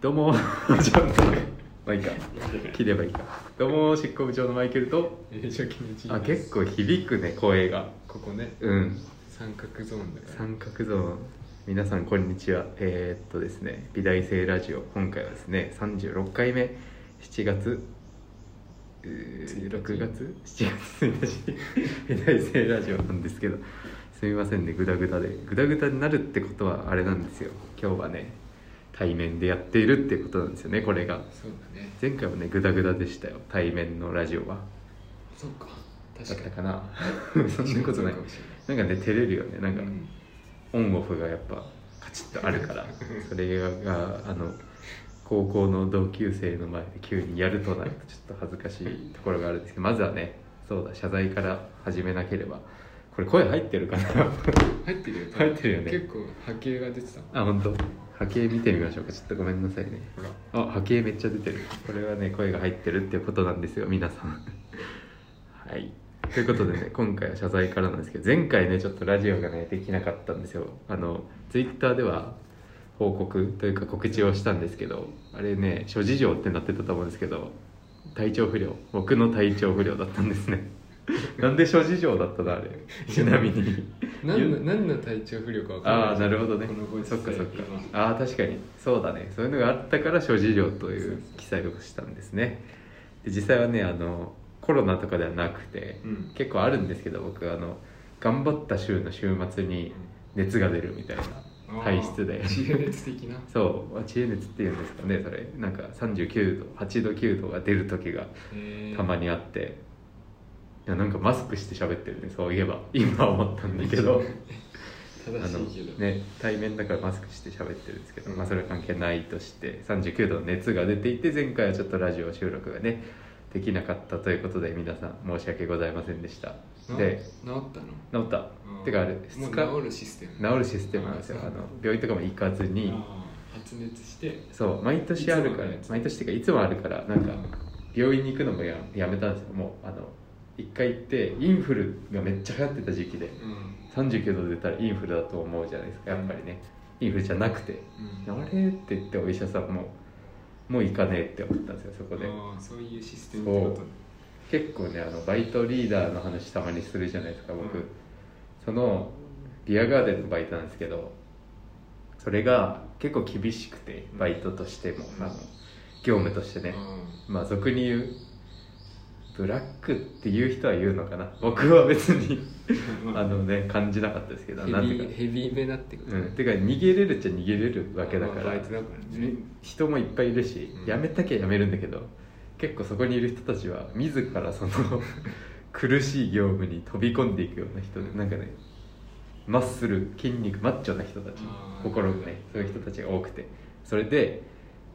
どうも。ちょっとまあいいか。切ればいいか。どうも執行部長のマイケルと。えー、初期の G あ結構響くね声が。ここね。うん。三角ゾーンだから。三角ゾーン。皆さんこんにちは。えー、っとですね美大生ラジオ。今回はですね36回目。7月。うー6月？7月1日。美大生ラジオなんですけど。すみませんねグダグダで。グダグダになるってことはあれなんですよ。今日はね対面でやっているってことなんですよねこれが。そうだね。前回はねグダグダでしたよ対面のラジオは。そうか。だっ確かに。たかな。そんなことない。そうかもしれなんかね照れるよね。なんか、うん。オンオフがやっぱカチッとあるから。それがあの高校の同級生の前で急にやるとなるとちょっと恥ずかしいところがあるんですけどまずはねそうだ謝罪から始めなければ。これ声入ってるかな？入ってるよ。入ってるよね。結構波形が出てたあ本当？波形見てみましょうか。ちょっとごめんなさいね。あ波形めっちゃ出てる。これはね声が入ってるっていうことなんですよ皆さん。はい。ということでね今回は謝罪からなんですけど前回ねちょっとラジオがねできなかったんですよ。あのツイッターでは報告というか告知をしたんですけどあれね諸事情ってなってたと思うんですけど体調不良。僕の体調不良だったんですね なんで諸事情だったのあれ。ちなみに。何の何の体調不良か分かんない。ああなるほどね。そっかそっか。今ああ確かに。そうだね。そういうのがあったから諸事情という記載をしたんですね。で実際はねあのコロナとかではなくて、うん。結構あるんですけど僕あの頑張った週の週末に熱が出るみたいな体質で。知恵熱的な。そう。知恵熱っていうんですかねそれ。なんか39度8度9度が出る時がたまにあっていやなんかマスクして喋ってるねそういえば。今思ったんだけど。あ正のしいけどね対面だからマスクして喋ってるんですけど、うんまあそれは関係ないとして39度の熱が出ていて前回はちょっとラジオ収録がねできなかったということで皆さん申し訳ございませんでした。なで治ったの？治った。うん。てかあれも2日？う治るシステム。治るシステムなんですよ。あの病院とかも行かずに。発熱して。そう毎年あるから毎年っていうかいつもあるからなんか病院に行くのもややめたんですよ。もうあの一回行ってインフルがめっちゃ流行ってた時期でうん。39度出たらインフルだと思うじゃないですかやっぱりね。インフルじゃなくて。うん。あれって言ってお医者さんももう行かねえって思ったんですよそこで。そういうシステムって結構ねあのバイトリーダーの話たまにするじゃないですか僕、うん。そのビアガーデンのバイトなんですけどそれが結構厳しくてバイトとしても、うん。あの業務としてね、うまあ俗に言うブラックっていう人は言うのかな？僕は別に。ん。あのね感じなかったですけどヘなんていうか。ヘビーめなってこと？うん、てか逃げれるっちゃ逃げれるわけだから、まあね。人もいっぱいいるし、うん。辞めたきゃ辞めるんだけど結構そこにいる人たちは自らその 苦しい業務に飛び込んでいくような人でなんかねマッスル筋肉マッチョな人たち。心がねそういう人たちが多くて。それで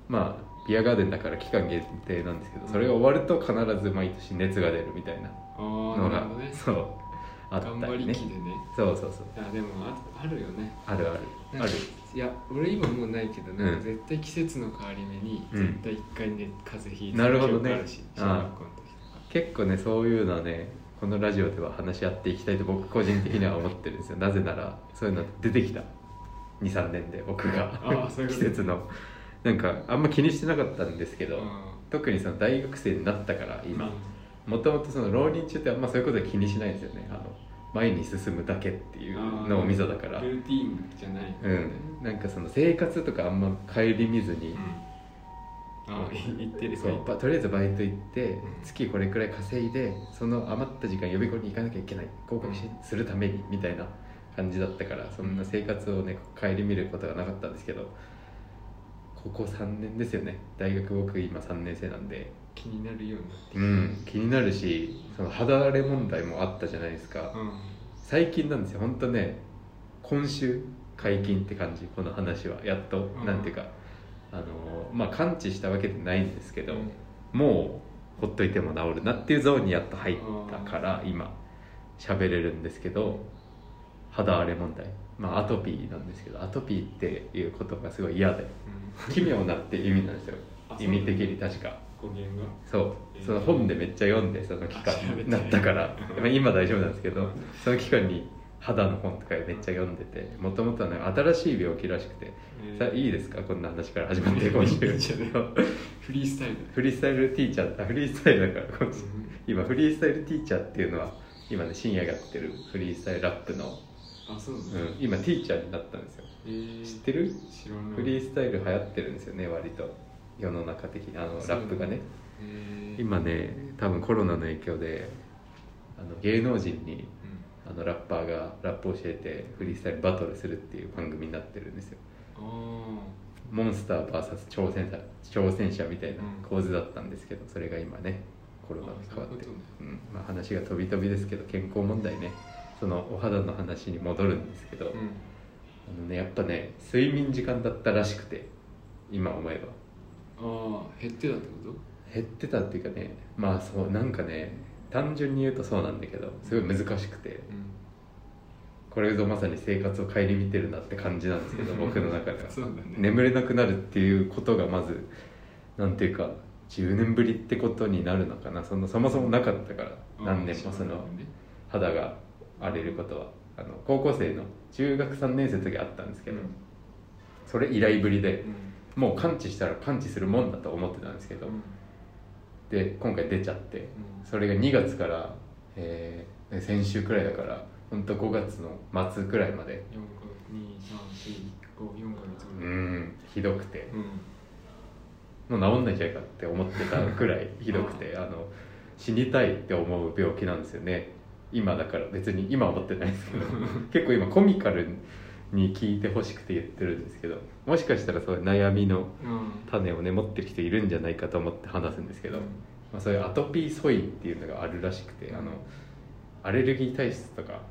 まあビアガーデンだから期間限定なんですけどそれが終わると必ず毎年熱が出るみたいなあのがね。そうあった頑張りねね。そうそうそう。いやでもああるよね。あるある。ある。いや俺今もうないけどなんうん。か絶対季節の変わり目にうん。絶対一回ね風邪ひいてなるほどね。あるしあ小学校の時とか。結構ねそういうのはねこのラジオでは話し合っていきたいと僕個人的には思ってるんですよ。なぜならそういうの出てきた。23年で僕が。あそういうこと 季節のなんかあんま気にしてなかったんですけど、うん。特にその大学生になったから今もともとその浪人中ってあんまそういうことは気にしないんですよね。あの前に進むだけっていうのをみそだから。ルーティーンじゃないうん。なんかその生活とかあんま顧みずに、あ言ってるそうばとりあえずバイト行ってん。月これくらい稼いでその余った時間予備校に行かなきゃいけない。合格するためにみたいな感じだったからそんな生活をね顧みることがなかったんですけどここ3年ですよね。大学僕今3年生なんで。気になるようになってうん気になるしその肌荒れ問題もあったじゃないですか。うん。最近なんですよ。本当ね今週解禁って感じ。この話は。やっと、うん。なんていうか。あのまあ完治したわけでないんですけど、うん。もうほっといても治るなっていうゾーンにやっと入ったから今喋れるんですけど肌荒れ問題。まあアトピーなんですけどアトピーっていうことがすごい嫌で奇妙なって意味なんですよ。あ意味的に確か。語源が？そう。えー。その本でめっちゃ読んでその期間になったから。今大丈夫なんですけどその期間に肌の本とかめっちゃ読んでてもともとはね新しい病気らしくて。えー。さいいですか？こんな話から始まって今週いいじゃないフリースタイル。フリースタイルティーチャー。あフリースタイルだから今週。うん。今フリースタイルティーチャーっていうのは今ね深夜がやってるフリースタイルラップの、あそうなんだ、うん、今ティーチャーになったんですよえー。知ってる？知らない。フリースタイル流行ってるんですよね割と。世の中的にあのラップがね。えー。今ね多分コロナの影響であの芸能人にうん。あのラッパーがラップを教えてフリースタイルバトルするっていう番組になってるんですよ。あモンスター VS 挑戦者挑戦者みたいなうん。構図だったんですけどそれが今ねコロナで変わって。あそうん。まあ、話が飛び飛びですけど健康問題ね。そのお肌の話に戻るんですけど、ーうんあのねやっぱね睡眠時間だったらしくて今思えば。ああ減ってたってこ減ってたっていうかねまあそうなんかね単純に言うとそうなんだけどすごい難しくて。とうん。これぞまさに生活を顧みてるなって感じなんですけど 僕の中では。そうだね。眠れなくなるっていうことがまずなんていうか10年ぶりってことになるのかな。そのそもそもなかったから何年もその肌が荒れることは。あの高校生の中学3年生の時あったんですけど、それ以来ぶりでもう感知したら感知するもんだと思ってたんですけど、で今回出ちゃってそれが2月から、えー先週くらいだから本当5月の末くらいまで4か2 3 4 5 4ヶ月うぐらい。んひどくてうん。もう治んないんじゃないかって思ってたくらいひどくてあの死にたいって思う病気なんですよね今だから別に今は思ってないですけど 結構今コミカルに聞いてほしくて言ってるんですけどもしかしたらそういう悩みのうん。種をね持ってる人いるんじゃないかと思って話すんですけど、まあ、そういうアトピー素因っていうのがあるらしくてあのアレルギー体質とか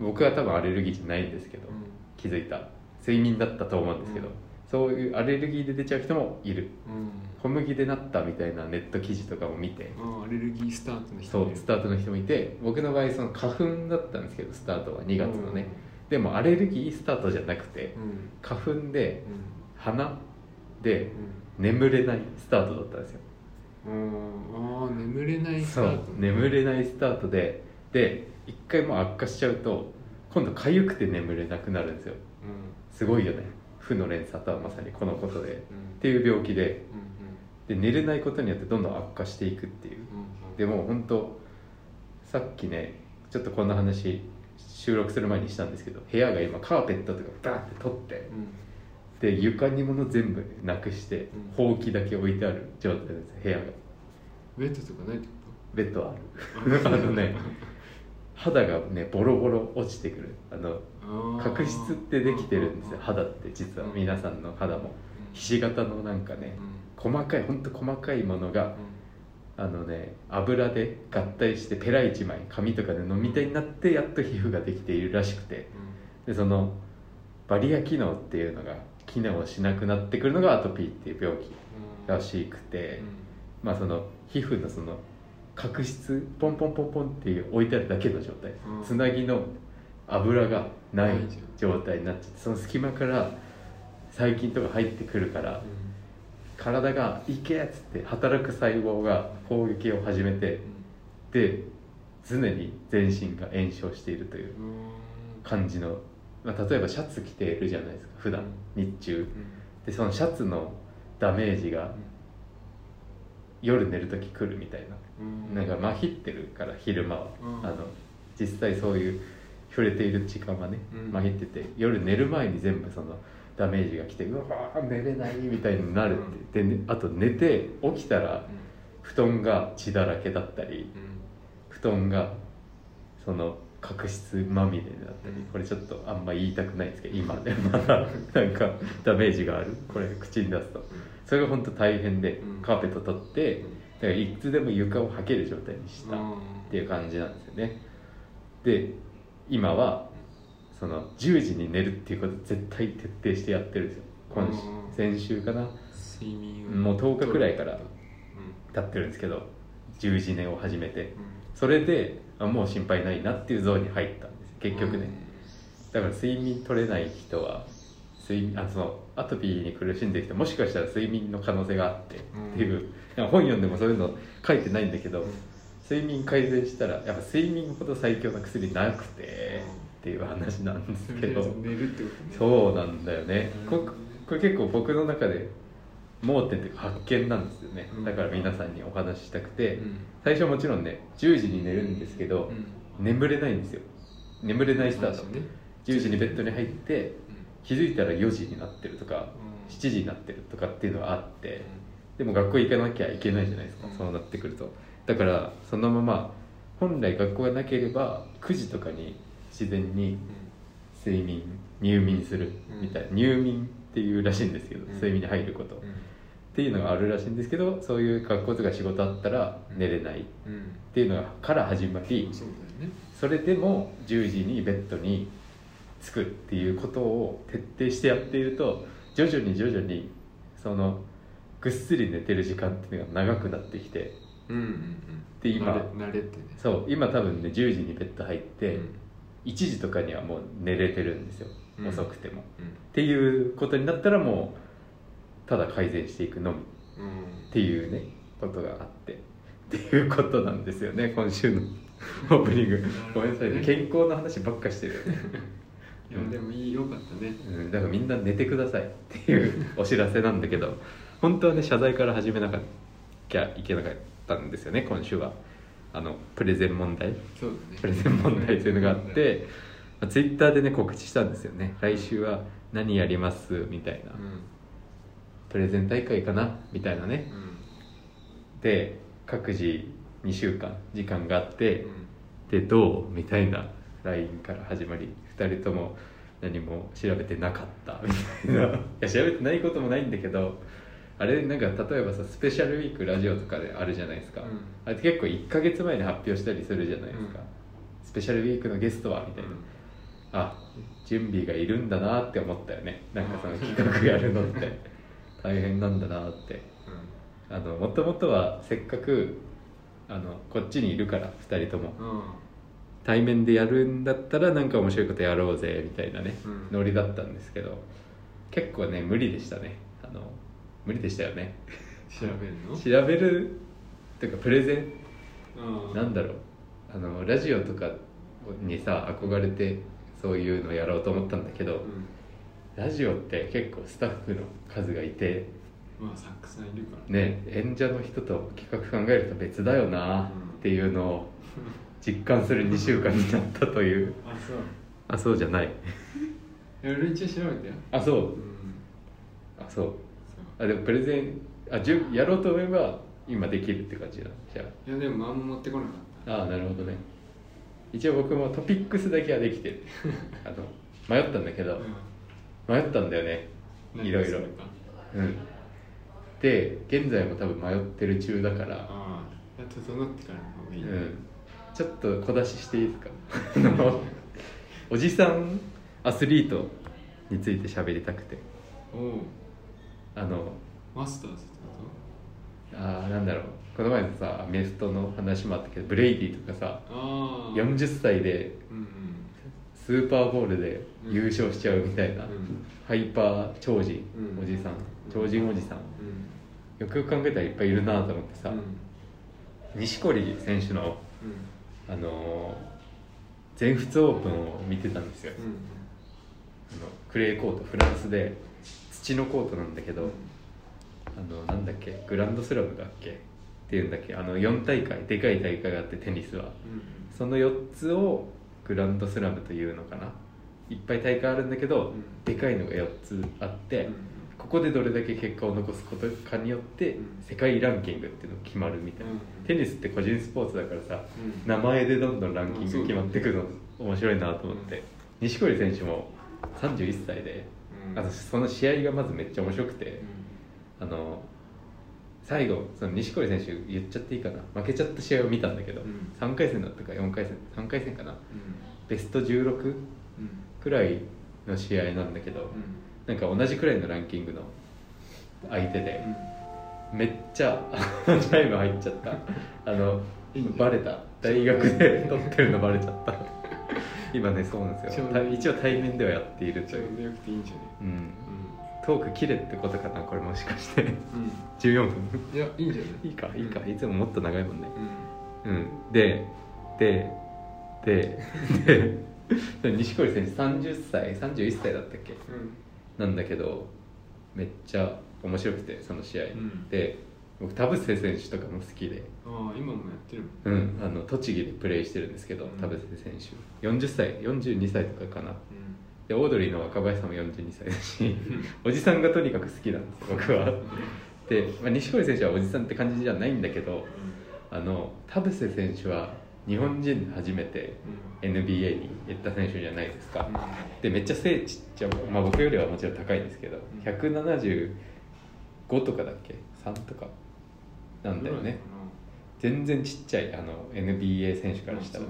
うん。僕は多分アレルギーじゃないんですけど、うん。気づいた。睡眠だったと思うんですけど、うんそういうアレルギーで出ちゃう人もいる。うん。小麦でなったみたいなネット記事とかも見て。アレルギースタートの人。そうねスタートの人もいて僕の場合その花粉だったんですけどスタートは2月のね、でもアレルギースタートじゃなくてうん。花粉でうん。鼻でうん。眠れないスタートだったんですよ。うん。ああ眠れないスタそうート眠れないスタートで。で一回もう悪化しちゃうと今度痒くて眠れなくなるんですよ。うん。すごいよね負の連鎖とはまさにこのことでっうん。ていう病気でうんで寝れないことによってどんどん悪化していくっていう。うんでも本当さっきねちょっとこんな話収録する前にしたんですけど部屋が今カーペットとかバーって取ってうん。で床に物全部なくしてうん。ほうきだけ置いてある状態です部屋が。ベッドとかないってこベッドはあとる あのね肌がねボロボロ落ちてくる。あの角質ってできてるんですようん肌って実はうん。皆さんの肌も。うんひし形のなんかね細かいほんと細かいものがあのね油で合体してペラ一枚紙とか布みたいになってやっと皮膚ができているらしくて。でそのバリア機能っていうのが機能しなくなってくるのがアトピーっていう病気らしくて、まあその皮膚のその角質ポンポンポンポンっていう置いてあるだけの状態、うん。つなぎの油がない状態になっちゃってその隙間から細菌とか入ってくるから体が「いけ!」っつって働く細胞が攻撃を始めてで常に全身が炎症しているという感じの、まあ、例えばシャツ着てるじゃないですか普段日中。でそのシャツのダメージが夜寝る時来るみたいな。なんか麻痺ってるから昼間は、うん。あの実際そういう触れている時間はねうん。麻痺ってて夜寝る前に全部そのダメージが来てうわー寝れないみたいになるって、でねあと寝て起きたら布団が血だらけだったり布団がその角質まみれだったりうん。これちょっとあんま言いたくないですけど今でまだ なんかダメージがある。これ口に出すと。それが本当大変でうん。カーペット取ってだからいつでも床を履ける状態にしたっていう感じなんですよね。で今はその10時に寝るっていうことを絶対徹底してやってるんですよ。今週うん。先週かな。睡眠もう10日くらいからうん。経ってるんですけど10時寝を始めて。うん。それであもう心配ないなっていうゾーンに入ったんです結局ね。だから睡眠取れない人は睡眠あそのアトピーに苦しんでる人もしかしたら睡眠の可能性があってうんっていう、本読んでもそういうの書いてないんだけど、うん睡眠改善したらやっぱ睡眠ほど最強な薬なくてっていう話なんですけど。寝るってことね。そうなんだよね。うん。ここれ結構僕の中で盲点っていうか発見なんですよね。うん。だから皆さんにお話ししたくて。うん。最初もちろんね10時に寝るんですけどうん。眠れないんですよ。眠れないスタート。ね。10時にベッドに入って気づいたら4時になってるとかうん。7時になってるとかっていうのがあってでも学校行かなきゃいけないじゃないですか、うん。そうなってくるとだからそのまま本来学校がなければ9時とかに自然に睡眠入眠するみたいな、入眠っていうらしいんですけど、うん。睡眠に入ること、っうん。ていうのがあるらしいんですけどそういう学校とか仕事あったら寝れない。っうん。ていうのがから始まりそそれでも10時にベッドに着くっていうことを徹底してやっていると徐々に徐々にそのぐっすり寝てる時間っていうのが長くなってきてで今慣れてね。そう今多分ね10時にベッド入って、うん。1時とかにはもう寝れてるんですよ、うん。遅くても。っうん。ていうことになったらもうただ改善していくのみ。うんっていうねことがあって。っていうことなんですよね今週の オープニング。ごめんなさいね。健康の話ばっかしてるよね、いやでもいいよかったね。うん、だからみんな寝てください。っていうお知らせなんだけど。本当はね謝罪から始めなきゃいけなかったんですよね今週は。あのプレゼン問題。ね。プレゼン問題というのがあって、まあ、ツイッターでね告知したんですよね。来週は何やります？みたいな、うん。プレゼン大会かな？みたいなね。で各自2週間時間があって、でどう？みたいな。LINE から始まり2人とも何も調べてなかった。みたいな。いや調べてないこともないんだけどあれなんか例えばさスペシャルウィークラジオとかであるじゃないですか、うん。あれって結構1ヶ月前に発表したりするじゃないですか、うん。スペシャルウィークのゲストはみたいな、あ準備がいるんだなって思ったよね。なんかその企画やるのって。大変なんだなって。あのもともとはせっかくあのこっちにいるから2人とも。うんうん。対面でやるんだったらなんか面白いことやろうぜみたいなね、うん。ノリだったんですけど。結構ね無理でしたね無理でしたよね。調べるの？調べるっていうかプレゼン？うん。なんだろう？あのラジオとかにさ憧れてそういうのやろうと思ったんだけど、うん。ラジオって結構スタッフの数がいてまあたくさんいるから。ねね演者の人と企画考えると別だよなっていうのを実感する2週間になったという。あそう。あそうじゃない。俺一応調べたよ。あそう。うん。あそう。そあでもプレゼンあじゅやろうと思えば今できるって感じだじゃういやでもあんま持ってこなかっああなるほどね。一応僕もトピックスだけはできてる。あの迷ったんだけど、たうん。迷ったんだよね。何いろいろ。うん。で現在も多分迷ってる中だから。ああ整ってからの方がいいね。うん。ちょっと小出ししていいですか？おじさんアスリートについて喋りたくて。おおあのマスターズってこあーなんだろう。この前のさアメフトの話もあったけどブレイディとかさとああ40歳でうんうん。スーパーボールで優勝しちゃうみたいな、うん。ハイパー超人、うん。おじさん。超人おじさん。うん。よくよく考えたらいっぱいいるなと思ってさ、うん。錦織選手の、あのー全仏オープンを見てたんですよ、うん。あのクレーコートフランスで土のコートなんだけど、あのなんだっけグランドスラムだっけ？っていうんだっけ？あの4大会でかい大会があってテニスは。うん。その4つをグランドスラムというのかな？いっぱい大会あるんだけど、うん。でかいのが4つあって、うん。ここでどれだけ結果を残すことかによってうん。世界ランキングっていうのが決まるみたいな、うん。テニスって個人スポーツだからさうん。名前でどんどんランキング決まってくるの面白いなと思って、錦織選手も31歳で、うんあとその試合がまずめっちゃ面白くて、うあの最後その錦織選手言っちゃっていいかな。負けちゃった試合を見たんだけど、うん。3回戦だったか4回戦3回戦かな。んうん。ベスト16うん。くらいの試合なんだけど、なんか同じくらいのランキングの相手で、めっちゃ タイム入っちゃった。あのバレた。大学で撮ってるのバレちゃった。今ねそうなんですよ。一応対面ではやっているという、ちょうどよくていいんじゃない？うん、トーク切れってことかなこれもしかして。うん。14分。いやいいんじゃない？いいかいいか。いつももっと長いもんね。うん。うん。でででで錦織選手30歳31歳だったっけ？うん。なんだけどめっちゃ面白くてその試合、うん。で僕田臥選手とかも好きで、ああ今もやってるもんうん、あの栃木でプレーしてるんですけど、うん。田臥選手。40歳42歳とかかな。うんでオードリーの若林さんも42歳だしおじさんがとにかく好きなんですよ僕は。で、まあ、錦織選手はおじさんって感じじゃないんだけどあの田臥選手は日本人で初めて NBA に行った選手じゃないですか、でめっちゃ背ちっちゃい、まあ、僕よりはもちろん高いんですけどん。175とかだっけ？3とか。なんだよね。全然ちっちゃいあの NBA 選手からしたら、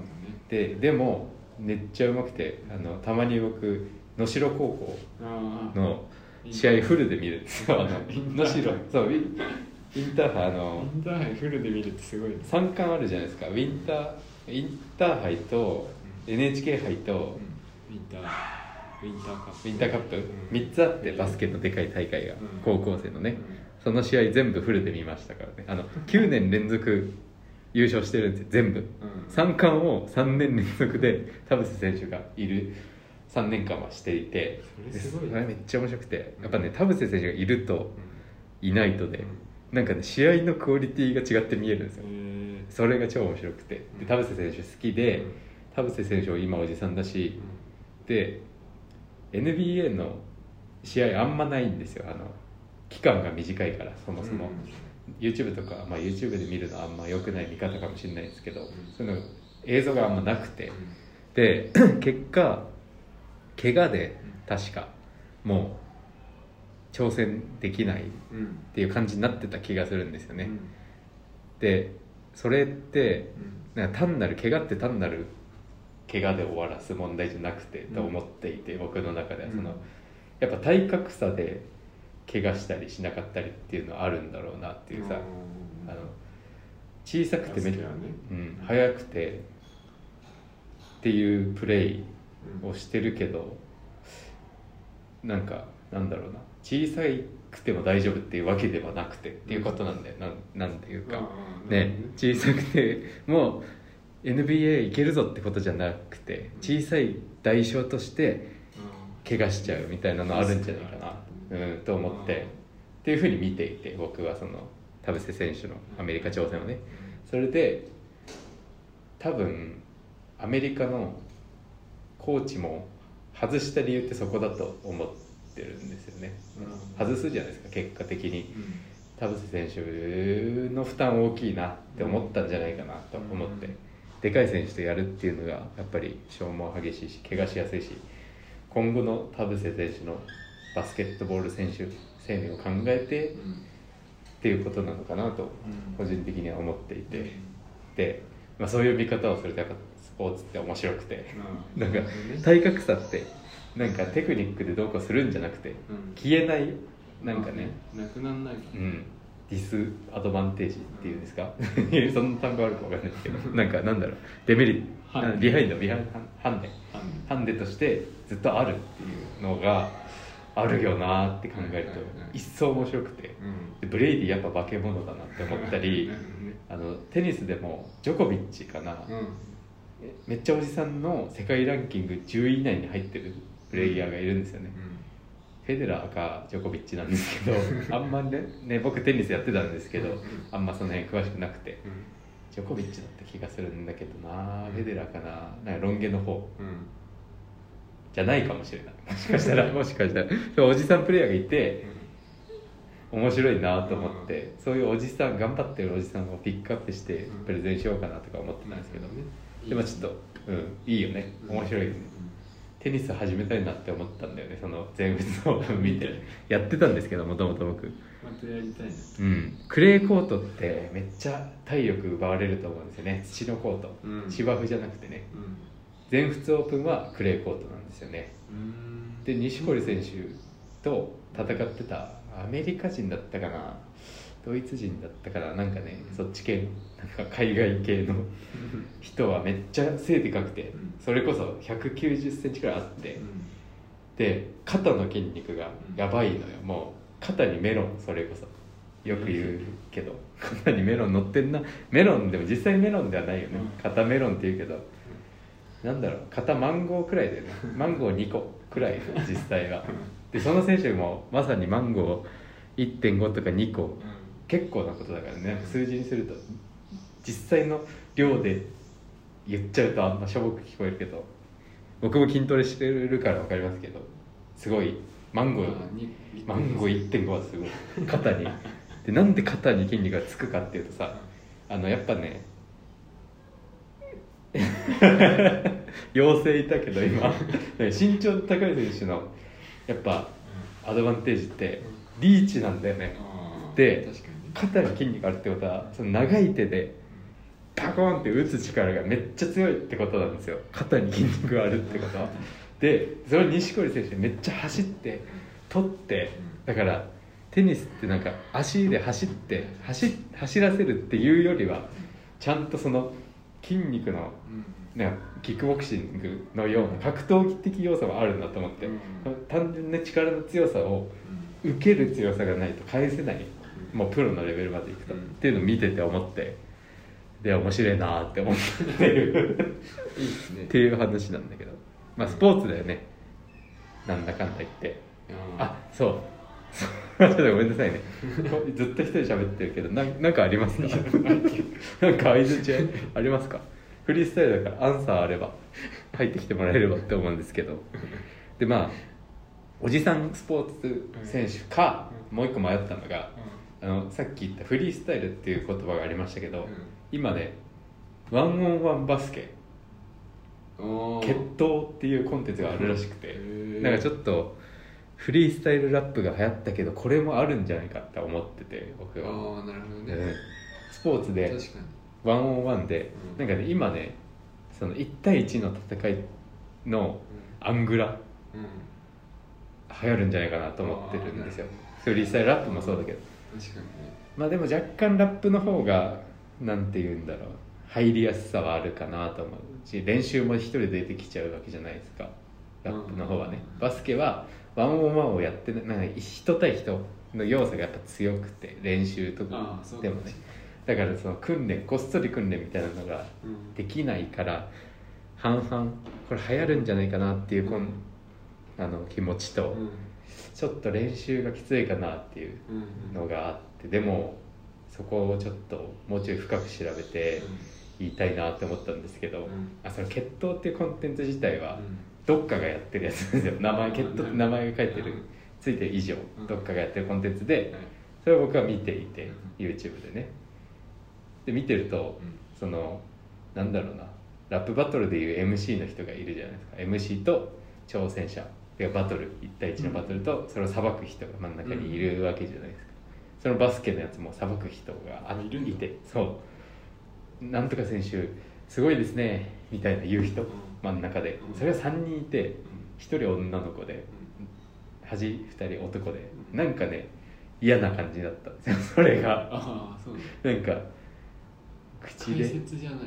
ででもめっちゃうまくてあのたまに僕能代高校の試合フルで見るんですよ。能代そうインターハイあのインターハイフルで見るってすごいね。3冠あるじゃないですか。ウィンターインターハイと NHK 杯とウィンターウィンターカップ。ウィンターカップ。うん。3つあってバスケのでかい大会がうん。高校生のね。うんその試合全部フルで見ましたからね。あの9年連続優勝してるんですよ全部。うん。3冠を3年連続で田臥選手がいる。3年間はしていて。それすごいね。それめっちゃ面白くて。やっぱね田臥選手がいるといないとでうん。なんかね試合のクオリティが違って見えるんですよ。えそれが超面白くて。で田臥選手好きで田臥選手は今おじさんだしで NBA の試合あんまないんですよ。あの期間が短いからそもそも、YouTube とか、まあ、YouTube で見るのはあんま良くない見方かもしれないですけど、そういうの映像があんまなくて、で 結果怪我で確かもう挑戦できないっうん。ていう感じになってた気がするんですよね、うん。でそれってなんか単なる怪我って単なる怪我で終わらす問題じゃなくてと思っていて、僕の中では。その、うん。やっぱ体格差で怪我したりしなかったりっていうのはあるんだろうなっていうさ、うん。あの小さくてめっバスケはね。うん、速くてっていうプレイうんをしてるけどなんかなんだろうな。小さくても大丈夫っていうわけではなくてっていうことなんだよ。なんなんていうか、ね。小さくてもう NBA いけるぞってことじゃなくて小さい代償として怪我しちゃうみたいなのあるんじゃないかな、うん、と思ってっていうふうに見ていて僕はその田臥選手のアメリカ挑戦をね。それで多分アメリカのコーチも外した理由ってそこだと思ってるんですよね。うん。外すじゃないですか結果的に。うん。田臥選手の負担大きいなって思ったんじゃないかなと思って、うん。でかい選手とやるっていうのがやっぱり消耗激しいし怪我しやすいし。今後の田臥選手のバスケットボール選手生命を考えてっていうことなのかなとうん。個人的には思っていて。で、まあ、そういう見方をするとやっぱスポーツって面白くて。うん。なんか体格差ってなんかテクニックでどうこうするんじゃなくてうん。消えないなんかね。なくなんないか。うん。ディスアドバンテージっていうんですか？そんな単語あるかわかんないですけど。なんかなんだろう。デメリット。ビハインドビハインドハンデ。ハンデとしてずっとあるっていうのがあるよなって考えるとうんうんうん。一層面白くて。うん。でブレイディやっぱ化け物だなって思ったりあのテニスでもジョコビッチかな、うん。めっちゃおじさんの世界ランキング10位以内に入ってるプレイヤーがいるんですよね、フェデラーかジョコビッチなんですけど あんまねね僕テニスやってたんですけどうん。あんまその辺詳しくなくてうん。ジョコビッチだった気がするんだけどなうん。フェデラーかななんかロン毛の方。うんじゃないかもしれない。もしかしたら もしかしたら。そうおじさんプレイヤーがいて面白いなと思ってそういうおじさん頑張ってるおじさんをピックアップしてうんプレゼンしようかなとか思ってたんですけどね。でもちょっとうんいいよね。面白いよね。テニス始めたいなって思ったんだよねその全仏を見て。やってたんですけどもともと僕。またやりたいなうん。クレーコートってめっちゃ体力奪われると思うんですよね。土のコート、うん。芝生じゃなくてね。うん全仏オープンはクレーコートなんですよね。うん。で錦織選手と戦ってたアメリカ人だったかな？ドイツ人だったかな？なんかねそっち系のなんか海外系の人はめっちゃ背でかくてうん。それこそ1 9 0ンチくらいあってで肩の筋肉がやばいのよ。もう肩にメロンそれこそ。よく言うけど。肩にメロン乗ってんな。メロンでも実際メロンではないよね。うん。肩メロンって言うけどなんだろう肩マンゴーくらいだよね。マンゴー2個くらい実際は。でその選手もまさにマンゴー1.5とか2個結構なことだからね。数字にすると実際の量で言っちゃうとあんましょぼく聞こえるけど僕も筋トレしてるから分かりますけどすごいマンゴーマンゴー1.5はすごい。肩に。でなんで肩に筋肉がつくかっていうとさあのやっぱね 妖精いたけど今。身長高い選手のやっぱアドバンテージってリーチなんだよね。で肩に筋肉あるってことはその長い手でパコーンって打つ力がめっちゃ強いってことなんですよ。肩に筋肉があるってことは。でそれを錦織選手めっちゃ走って取ってだからテニスってなんか足で走って走走らせるっていうよりはちゃんとその筋肉のうん。なんかキックボクシングのような格闘技的要素があるんだと思って、うん。単純な力の強さをうん。受ける強さがないと返せないもうプロのレベルまでいくと、うん。っていうのを見てて思ってで面白いなーって思ってるいいですね。っていう話なんだけど。まあスポーツだよね。なんだかんだ言って。あそうそうちょっとごめんなさいね。こ ずっと一人喋ってるけどなんなんかありますか？なんか相づちありますか？フリースタイルだからアンサーあれば入ってきてもらえればって思うんですけど。でまあおじさんスポーツ選手か、もう一個迷ったのがあのさっき言ったフリースタイルっていう言葉がありましたけど、今ねワンオンワンバスケ決闘っていうコンテンツがあるらしくてなんかちょっっとフリースタイルラップが流行ったけどこれもあるんじゃないかって思ってて僕は、ああなるほどうん。ねスポーツでワンオンワンで、うん。なんかね今ねその1対1の戦いのアングラうん。うん流行るんじゃないかなと思ってるんですよ。あフリースタイルラップもそうだけど。確かにね。まあでも若干ラップの方がなんて言うんだろう。入りやすさはあるかなと思うし練習も一人で出てきちゃうわけじゃないですか。ラップの方はね。うん。バスケはワンオンワンをやってななんか人対人の要素がやっぱ強くて練習とか。でもね。だからその訓練こっそり訓練みたいなのがうんできないから半々これ流行るんじゃないかなっていうこんあの気持ちとうん。ちょっと練習がきついかなっていううんのがあってでもそこをちょっともうちょい深く調べて言いたいなって思ったんですけど、ん。あその決闘っていうコンテンツ自体はうんどっかがやってるやつですよ。名前あー決闘って名前が書いてるうん。ついてる以上うん。どっかがやってるコンテンツではいそれを僕は見ていてうん。YouTube でね。で見てるとうん。そのなんだろうなラップバトルでいう MC の人がいるじゃないですか。MC と挑戦者でバトル1対1のバトルとそれを裁く人が真ん中にいるわけじゃないですか。そのバスケのやつも裁く人がいてそう。なんとか選手すごいですねみたいな言う人。うん真ん中で。うん。それが3人いてうん。1人女の子で端2人男で。うん。なんかね嫌な感じだったんですよ それが。ああそうなんか口解で説じゃない。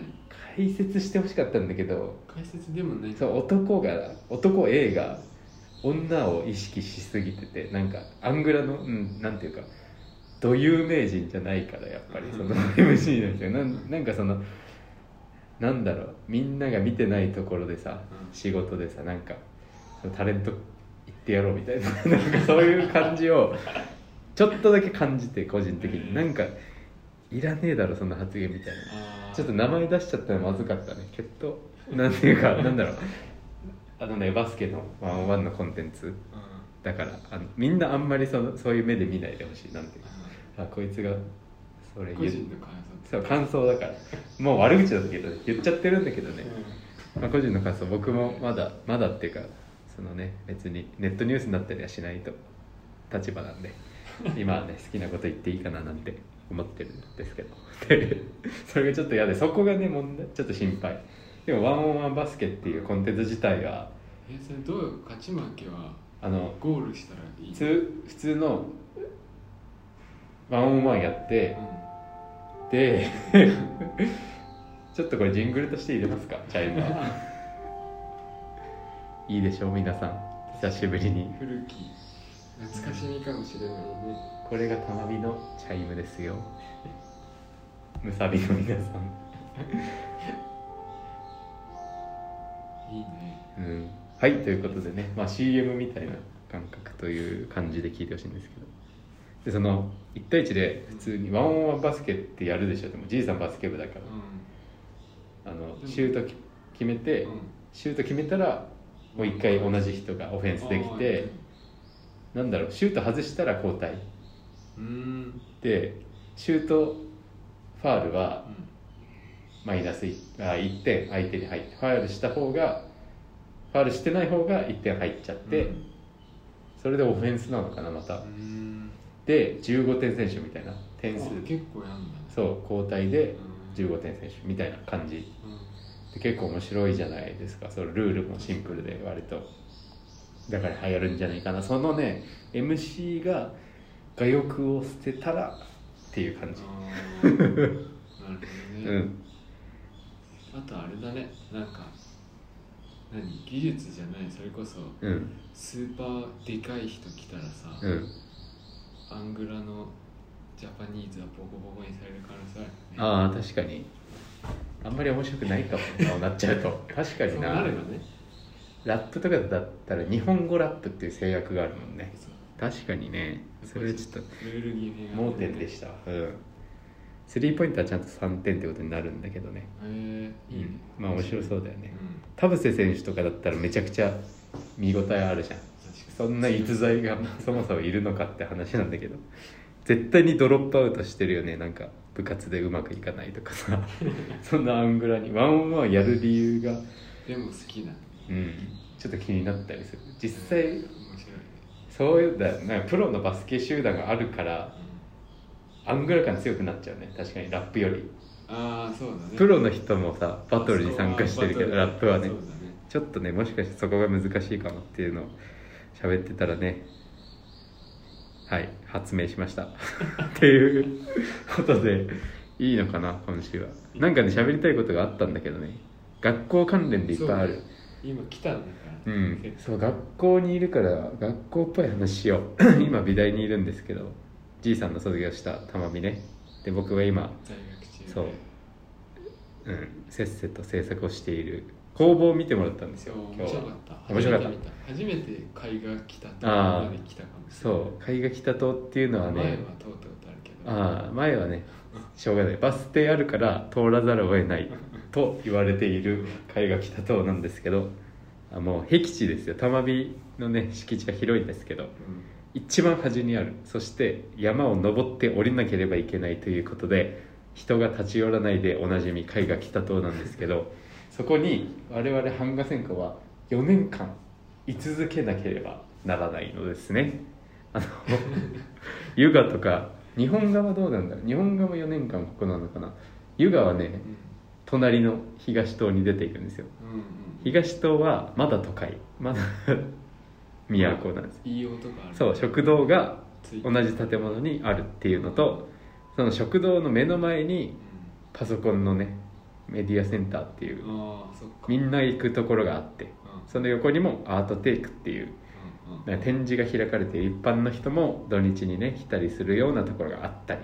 解説してほしかったんだけど。解説でもない。そう男が男 A が女を意識しすぎててなんかアングラの、うん、なんていうか土有名人じゃないからやっぱりその MC の人なんなんかそのなんだろうみんなが見てないところでさうん。仕事でさなんかタレント行ってやろうみたいな なんかそういう感じをちょっとだけ感じて個人的に。なんかいらねえだろそんな発言みたいな。ちょっと名前出しちゃったのまずかったね。決闘なんていうかなんだろう。あのねバスケのワンオンワンのコンテンツ。うん。だからあのみんなあんまりそのそういう目で見ないでほしいなんていうか。あこいつがそれ個人の感想そう感想だから。もう悪口だったけどね言っちゃってるんだけどね、うまあ、個人の感想。僕もまだまだっていうかそのね別にネットニュースになったりはしないと。立場なんで。今はね 好きなこと言っていいかななんて思ってるんですけど。で それがちょっと嫌でそこがね問題ちょっと心配。でもワンオンワンバスケっていうコンテンツ自体はんえそれどう勝ち負けはあのゴールしたらいい？普通普通のワンオンワンやってうで ちょっとこれジングルとして入れますか？チャイムは いいでしょう皆さん。久しぶりに。ん古き懐かしみかもしれないね。これがたまびのチャイムですよ。むさびの皆さん。いいね。うん、はいということでね、まあ、CM みたいな感覚という感じで聞いてほしいんですけど。でその1対1で普通にワンオンワンバスケってやるでしょ。でもじいさんバスケ部だから。あのシュートき決めて、うん。シュート決めたらもう一回同じ人がオフェンスできてなんだろうシュート外したら交代。うん。でシュートファールはマイナス 1, あ1点相手に入ってファウルした方がファウルしてない方が1点入っちゃって、うん。それでオフェンスなのかなまた。うんで15点選手みたいな。点数。あ結構やんだね。そう交代でうん。15点選手みたいな感じ。うん。で結構面白いじゃないですか。そのルールもシンプルで割と。だから流行るんじゃないかな。そのね MC が我欲を捨てたらっていう感じ。なるほどね、うん。あとあれだね。なんか何？技術じゃない。それこそうん。スーパーでかい人来たらさ、うんアングラのジャパニーズはボコボコにされる可能性あるよね。ああ確かに。あんまり面白くないかもなっちゃうと。確かにな。ね。ラップとかだったら日本語ラップっていう制約があるもんね。確かにね。それちょっと盲点でした。うん。スリーポイントはちゃんと3点ってことになるんだけどね。へえいいね。まあ面白そうだよね。うん。田臥選手とかだったらめちゃくちゃ見応えあるじゃんそんな逸材が そもそもいるのかって話なんだけど。絶対にドロップアウトしてるよね。なんか部活でうまくいかないとかさ。そんなアングラに。ワンオンワンやる理由が。でも好きな。うん。ちょっと気になったりする。実際面白い。ねそういうだなんかプロのバスケ集団があるからアングラ感強くなっちゃうね。確かに。ラップより。ああそうだね。プロの人もさバトルに参加してるけどラップはね。ね。ちょっとねもしかしてそこが難しいかもっていうのを喋ってたらねはい発明しました。っていうことでいいのかな今週は。なんかね喋りたいことがあったんだけどね。学校関連でいっぱいある。今来たんだから。うん。そう学校にいるから学校っぽい話しよう。今美大にいるんですけどじいさんの卒業した玉美ね。で僕は今そう、うん、せっせと制作をしている工房を見てもらったんですよ面白かった。面白かった。初めて見た。初めて海が来たとこあーまで来たかもしれないそう海が北島っていうのは前はね通ったことあるけど。ああ前はねしょうがない。バス停あるから通らざるを得ないと言われている海が北島なんですけどあもう僻地ですよ。玉美のね敷地が広いんですけどうん。一番端にある。そして山を登って降りなければいけないということで人が立ち寄らないでおなじみ海が北島なんですけどそこに我々版画専科は4年間居続けなければならないのですね。あの 湯河とか日本画はどうなんだろう？日本画も4年間ここなのかな？湯河はね隣の東島に出ていくんですよ。うんうん東島はまだ都会。まだ 都なんですいい音があるそう食堂が同じ建物にあるっていうのとその食堂の目の前にパソコンのねメディアセンターっていう。みんな行くところがあって。うん。その横にもアートテイクっていう。展示が開かれて一般の人も土日にね来たりするようなところがあったり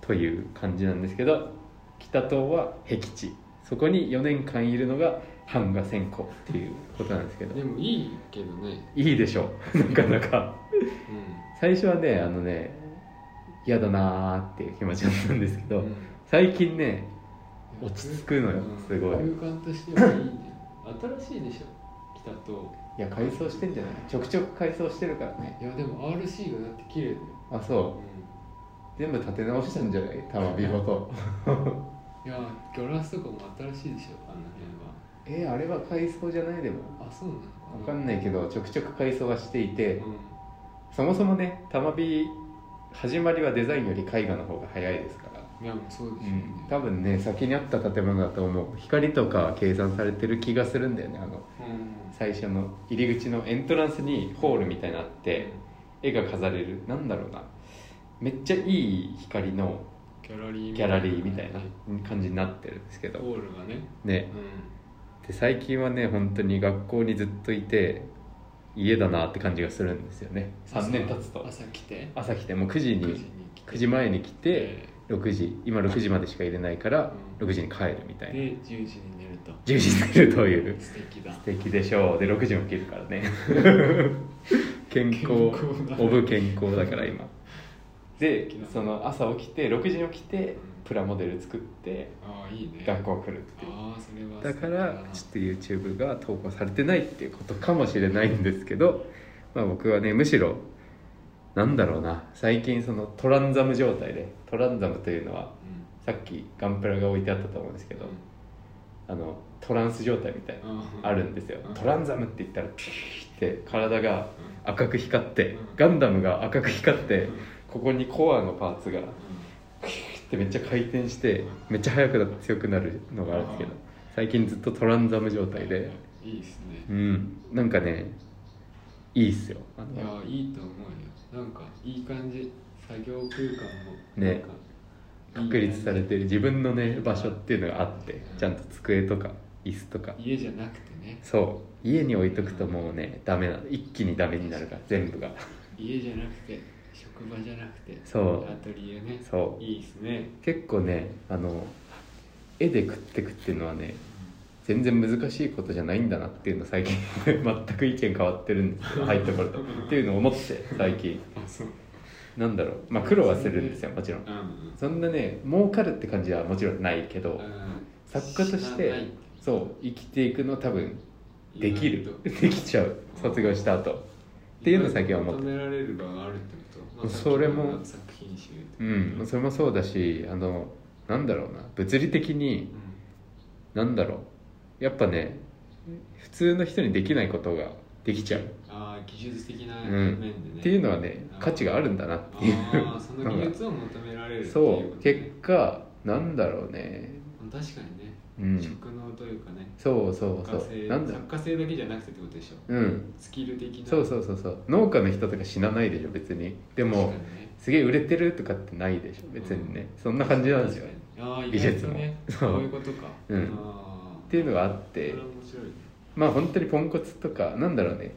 という感じなんですけど北島は僻地。そこに4年間いるのが版画専攻っていうことなんですけど。うんでもいいけどね。いいでしょう。なかなか。う最初はねあのね嫌だなーっていう気持ちだったんですけど、んうん。最近ね落ち着くのようん。すごい。空間としてはいいね。新しいでしょ。北と。いや改装してんじゃない？ちょくちょく改装してるからね。いやでも RC がだって綺麗だよ。あそう。全部立て直したんじゃない？玉火ごと。いやガラスとかも新しいでしょあのえー、あれは改装じゃないでも。辺はあそうなの？わかんないけどちょくちょく改装はしていて、うん。そもそもね玉火始まりはデザインより絵画の方が早いですからいやそうでしょうねうん、多分ね先にあった建物だと思う。光とか計算されてる気がするんだよね。あのうん。最初の入り口のエントランスにホールみたいなのあって絵が飾れる。なんだろうな。めっちゃいい光のギャラリーギャラリーみたいな感じになってるんですけど。ホールがね。ね。うで最近はね本当に学校にずっといて家だなって感じがするんですよね。ん3年経つと。朝来て。朝来てもう9時に9時に来て。9時前に来て6時今6時までしか入れないからうん6時に帰るみたいな。で10時に寝ると。10時に寝るという。素敵だ。素敵でしょう。で6時も起きるからね。健康。オブ健康だから今。でその朝起きて6時に起きてプラモデル作ってああいいね。学校来るっていう。ああそれはだからちょっと YouTube が投稿されてないっていうことかもしれないんですけど、まあ、僕はねむしろなんだろうな。最近そのトランザム状態でトランザムというのはうん。さっきガンプラが置いてあったと思うんですけど、あのトランス状態みたいなうん。あるんですよ。うん。トランザムって言ったらピーって体が赤く光ってうん。ガンダムが赤く光ってうん。ここにコアのパーツがピーってめっちゃ回転してめっちゃ速くなって強くなるのがあるんですけど最近ずっとトランザム状態で。いいですね。うん。なんかねいいっすよ。あいやのいいと思うよ。なんかいい感じ。作業空間もねなんか確立されてる。自分のね場所っていうのがあってちゃんと机とか椅子とか。家じゃなくてね。そう。家に置いとくともうねダメなの一気にダメになるから全部が。家じゃなくて職場じゃなくてそう。アトリエね。そう。いいですね。結構ねあの絵で食ってくっていうのはね全然難しいことじゃないんだなっていうの最近 全く意見変わってるんですけど入った頃と。っていうのを思って最近。なんだろう。まあ苦労はするんですよもちろん。うんうんそんなね儲かるって感じはもちろんないけどうん。作家としてそう生きていくの多分できる。できちゃう。卒業した後。っていうのを最近は思って。求められる場があるってこと、それも作品集うんそれもそうだしあのなんだろうな。物理的になんだろうやっぱね普通の人にできないことができちゃう。ああ技術的なうん。面でね、っていうのはね価値があるんだなっていう。ああその技術を求められるそう。結果なんだろうね。確かにね、うん。職能というかね。そうそうそう。なんだ。作家性だけじゃなくてってことでしょ。うん。スキル的な。そうそうそうそう。農家の人とか死なないでしょ別に。でも確かにね。すげえ売れてるとかってないでしょ別にね。そんな感じなんですよ。確かに。ああ美術も。ねそういうことか。うん。ああっていうのがあっそれては面白いね。まあ本当にポンコツとかなんだろうね。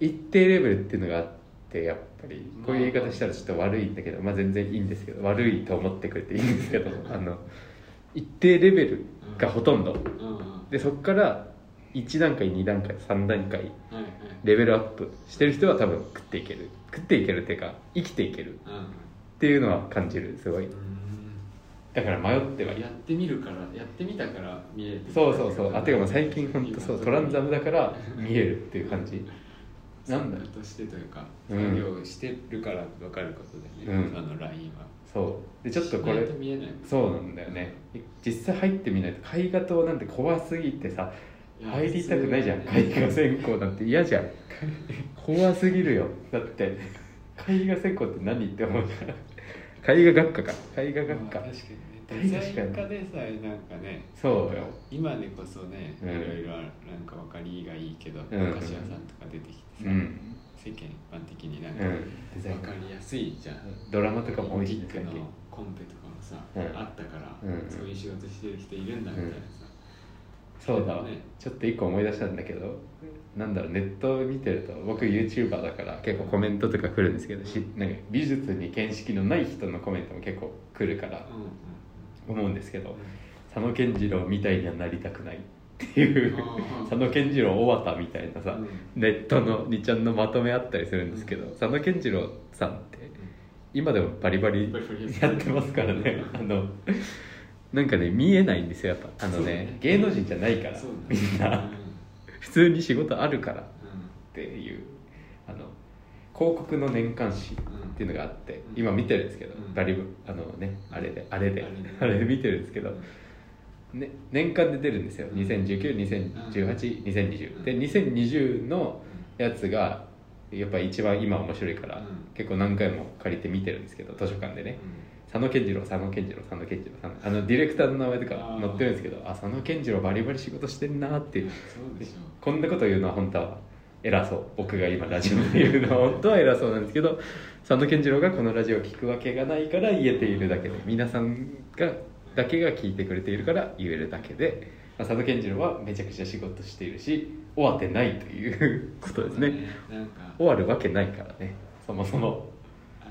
一定レベルっていうのがあってやっぱり。こういう言い方したらちょっと悪いんだけどまあ全然いいんですけど悪いと思ってくれていいんですけどあの一定レベルがほとんど。でそこから1段階2段階3段階レベルアップしてる人は多分食っていける。食っていけるっていうか生きていける。うん。っていうのは感じるすごいだから迷ってはやってみるからやってみたから見えるそうそうそう。あてかもう最近本当そう。トランザムだから見えるっていう感じ。なんだとしてというかうん作業してるから分かることでね、うん。あのラインは。そう。でちょっとこれしないと見えない。そうなんだよね。実際入ってみないと絵画塔なんて怖すぎてさ入りたくないじゃん。絵画専攻なんて。嫌じゃん。怖すぎるよ。だって絵画専攻って何って思うから絵画学科か。絵画学科。まあ確かにね。デザイン科でさえなんかねそう今でこそね、うん。いろいろなんか分かりがいいけど、うん。お菓子屋さんとか出てきてさ、うん。世間一般的になんか分かりやすいじゃん、ドラマとかもオリンピックのコンペとかもさ、うん。あったから、うん。そういう仕事してる人いるんだみたいなさ、そうだわ、ね。ちょっと一個思い出したんだけどなんだろうネットを見てると僕 YouTuber だから結構コメントとか来るんですけどしなんか美術に見識のない人のコメントも結構来るからうんうん思うんですけど佐野健次郎みたいにはなりたくないっていう 佐野健次郎小畑みたいなさ、うん。ネットの2ちゃんのまとめあったりするんですけど、佐野健次郎さんって今でもバリバリバリバリやってます。からね。あのなんかね見えないんですよやっぱ。あのね芸能人じゃないからみんな。うん。普通に仕事あるからっうていうあの広告の年間誌っていうのがあって、うん。今見てるんですけど、うん。バリブあのねあれであれであれで。見てるんですけど、ね、年間で出るんですよ。うん。201920182020で2020のやつがやっぱ一番今面白いから、うん。結構何回も借りて見てるんですけど図書館でね佐野健次郎佐野健次郎佐野健次郎あのディレクターの名前とか載ってるんですけどあ佐野健次郎バリバリ仕事してんなっていう。そうでしょこんなこと言うのは本当は偉そう。僕が今ラジオで言うのは 本当は偉そうなんですけど佐野健次郎がこのラジオを聞くわけがないから言えているだけで皆さんがだけが聞いてくれているから言えるだけで、まあ、佐野健次郎はめちゃくちゃ仕事しているし終わってないということですね。そうだなんか。終わるわけないからね。そもそも。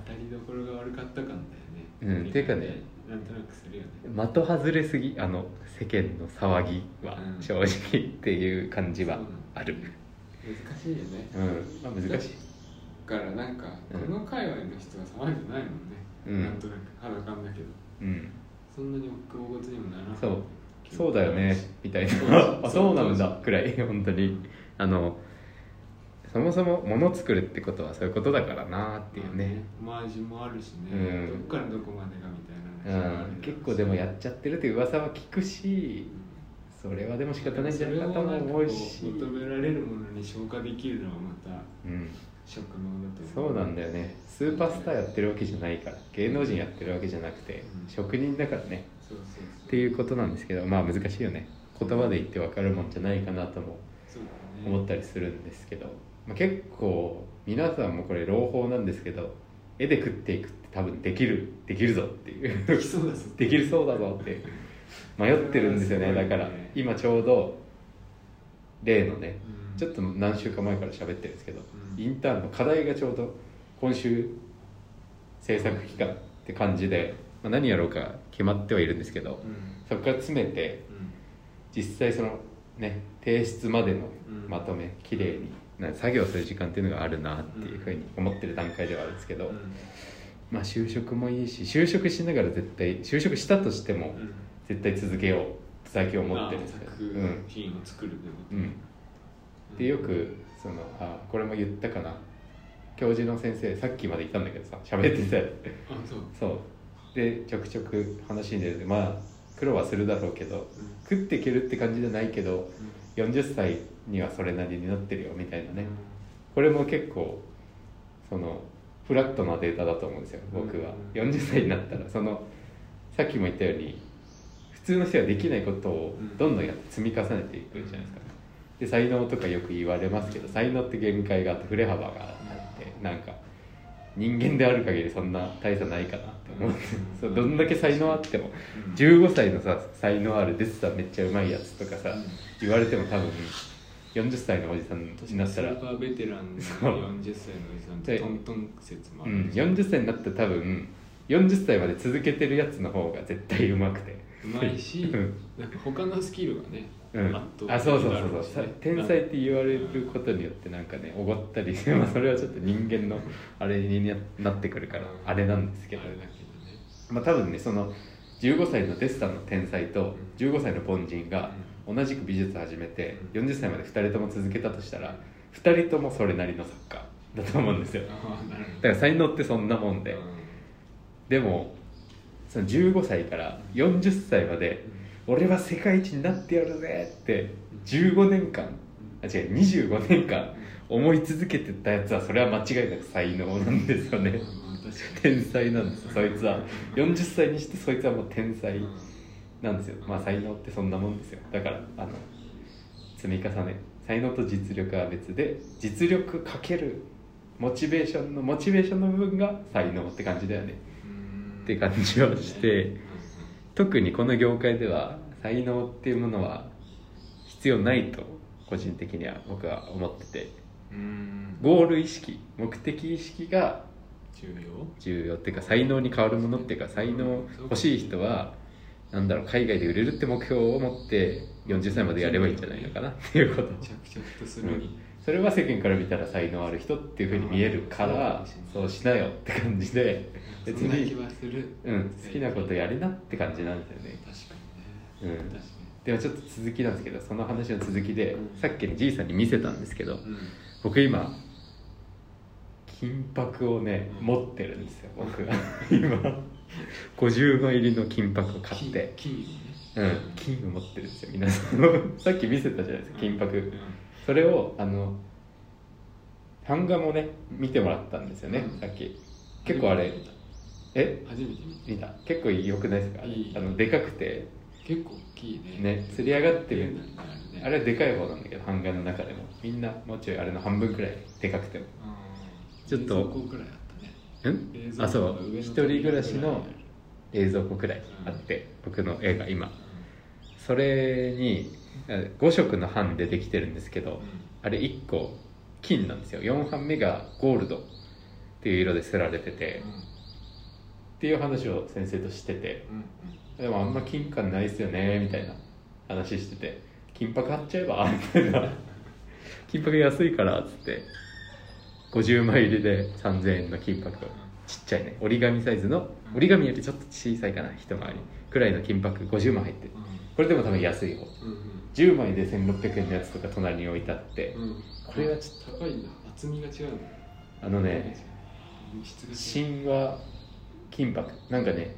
当たりどころが悪かった感だよねうんていうかねなんとなくするよね。的外れすぎあの世間の騒ぎはうん。正直っていう感じはある。難しいよね。うん、まあ、難しい。だからなんかうん。この界隈の人は騒いでないもんね、うん。なんとなく。肌感だけど。うん。そんなに大事にもならないそう。そうだよねみたいな。あそうなんだくらい本当に。あのそもそも物作るってことはそういうことだからなっていうね、まあオマージュもあるしね、うん。どっからどこまでがみたういな話もあるん、結構でもやっちゃってるって噂は聞くしそれはでも仕方ないんじゃないかとも思うし。求められるものに消化できるのはまたうん。職能だとそうなんだよね。スーパースターやってるわけじゃないから芸能人やってるわけじゃなくてうん。職人だからね。っていうことなんですけどまあ難しいよね。言葉で言って分かるもんじゃないかなとも思ったりするんですけど、まあ、結構皆さんもこれ朗報なんですけど絵で食っていくって多分できるできるぞっていう。できそうだぞ。できるそうだぞって迷ってるんですよね。ねだから今ちょうど例のねうん。ちょっと何週間前から喋ってるんですけど、うん。インターンの課題がちょうど今週制作期間って感じで、まあ、何やろうか決まってはいるんですけどうん。そこから詰めて実際そのね提出までのうん。まとめ綺麗に。な作業する時間っていうのがあるなっていうふうに思ってる段階ではあるんですけど、うん。まあ就職もいいし就職しながら絶対就職したとしてもうん。絶対続けようってだけ思ってるんですよ、あ作うん。品を作るうん、でよくそのあこれも言ったかな。教授の先生さっきまでいたんだけどさ喋ってたよあそう。そう。でちょくちょく話に出るでまあ苦労はするだろうけど食っていけるって感じじゃないけど40歳にはそれなりになってるよみたいなね。これも結構そのフラットなデータだと思うんですよ僕は。うん40歳になったら。そのさっきも言ったように普通の人はできないことをどんどんやって積み重ねていくじゃないですか。で才能とかよく言われますけど才能って限界があって振れ幅があってなんか人間である限りそんな大差ないかな思ってう。ん そうどんだけ才能あってもうん。15歳のさ才能あるデッサンめっちゃうまいやつとかさうん。言われても多分40歳のおじさんになったら。スーパーベテランのそう。40歳のおじさんってトントン説もあるうん、40歳になったら多分40歳まで続けてるやつの方が絶対うまくて。うまいしうん。なんか他のスキルがねうん。あそうそうだそうそう。天才って言われることによってなんかねおごったり まあ、それはちょっと人間のあれにななってくるからあれなんですけど。あれだけどねまあ多分ねその15歳のデッサンの天才と15歳の凡人が同じく美術始めて40歳まで2人とも続けたとしたら2人ともそれなりのサッカーだと思うんですよ。だから才能ってそんなもんで。でもその15歳から40歳まで俺は世界一になってやるぜって15年間あ違う25年間思い続けてたやつはそれは間違いなく才能なんですよね。天才なんですよ。そいつは。40歳にしてそいつはもう天才なんですよ。まあ才能ってそんなもんですよ。だからあの積み重ね。才能と実力は別で実力かけるモチベーションのモチベーションの部分が才能って感じだよね。うん。って感じはして。特にこの業界では才能っていうものは必要ないと個人的には僕は思ってて。うんゴール意識目的意識が重要？重要っていうか才能に変わるものっていうか才能欲しい人はなんだろう海外で売れるって目標を持って40歳までやればいいんじゃないのかなっていうこと。着々とするに。それは世間から見たら才能ある人っていうふうに見えるからそうしなよって感じで別に、うん、好きなことやりなって感じなんですよね。確かにね。うん。確かでもちょっと続きなんですけどその話の続きで、うん。さっきにじいさんに見せたんですけどにうん僕今金箔をね、うん。持ってるんですよ僕が今。50枚入りの金箔を買って。金金うん。金を持ってるんですよ皆さん。さっき見せたじゃないですか金箔、うんそれをあの版画もね見てもらったんですよね、うん。さっき。結構あれ。え？初めて見た。結構良くないですか？あのでかくて結構大きいね。ね釣り上がってる。あれはでかい方なんだけど版画の中でも。みんなもうちょいあれの半分くらいでかくても。ちょっと。冷蔵庫くらいあったね。あそう。一人暮らしの冷蔵庫くらいあって、僕の絵が今。それに5色の版でできてるんですけど、あれ1個金なんですよ。4版目がゴールドっていう色で刷られてて、っていう話を先生としてて。うんでもあんま金感ないっすよねみたいな話してて。金箔貼っちゃえばみたいな金箔安いからっつって。50枚入りで3000円の金箔。ちっちゃいね。折り紙サイズの。折り紙よりちょっと小さいかな一回り。くらいの金箔50枚入って。るこれでも多分安い方。うんうん10枚で1600円のやつとか隣に置いてあって。うん。これはちょっと高いんだ厚みが違う。のあのね神話金箔。なんかね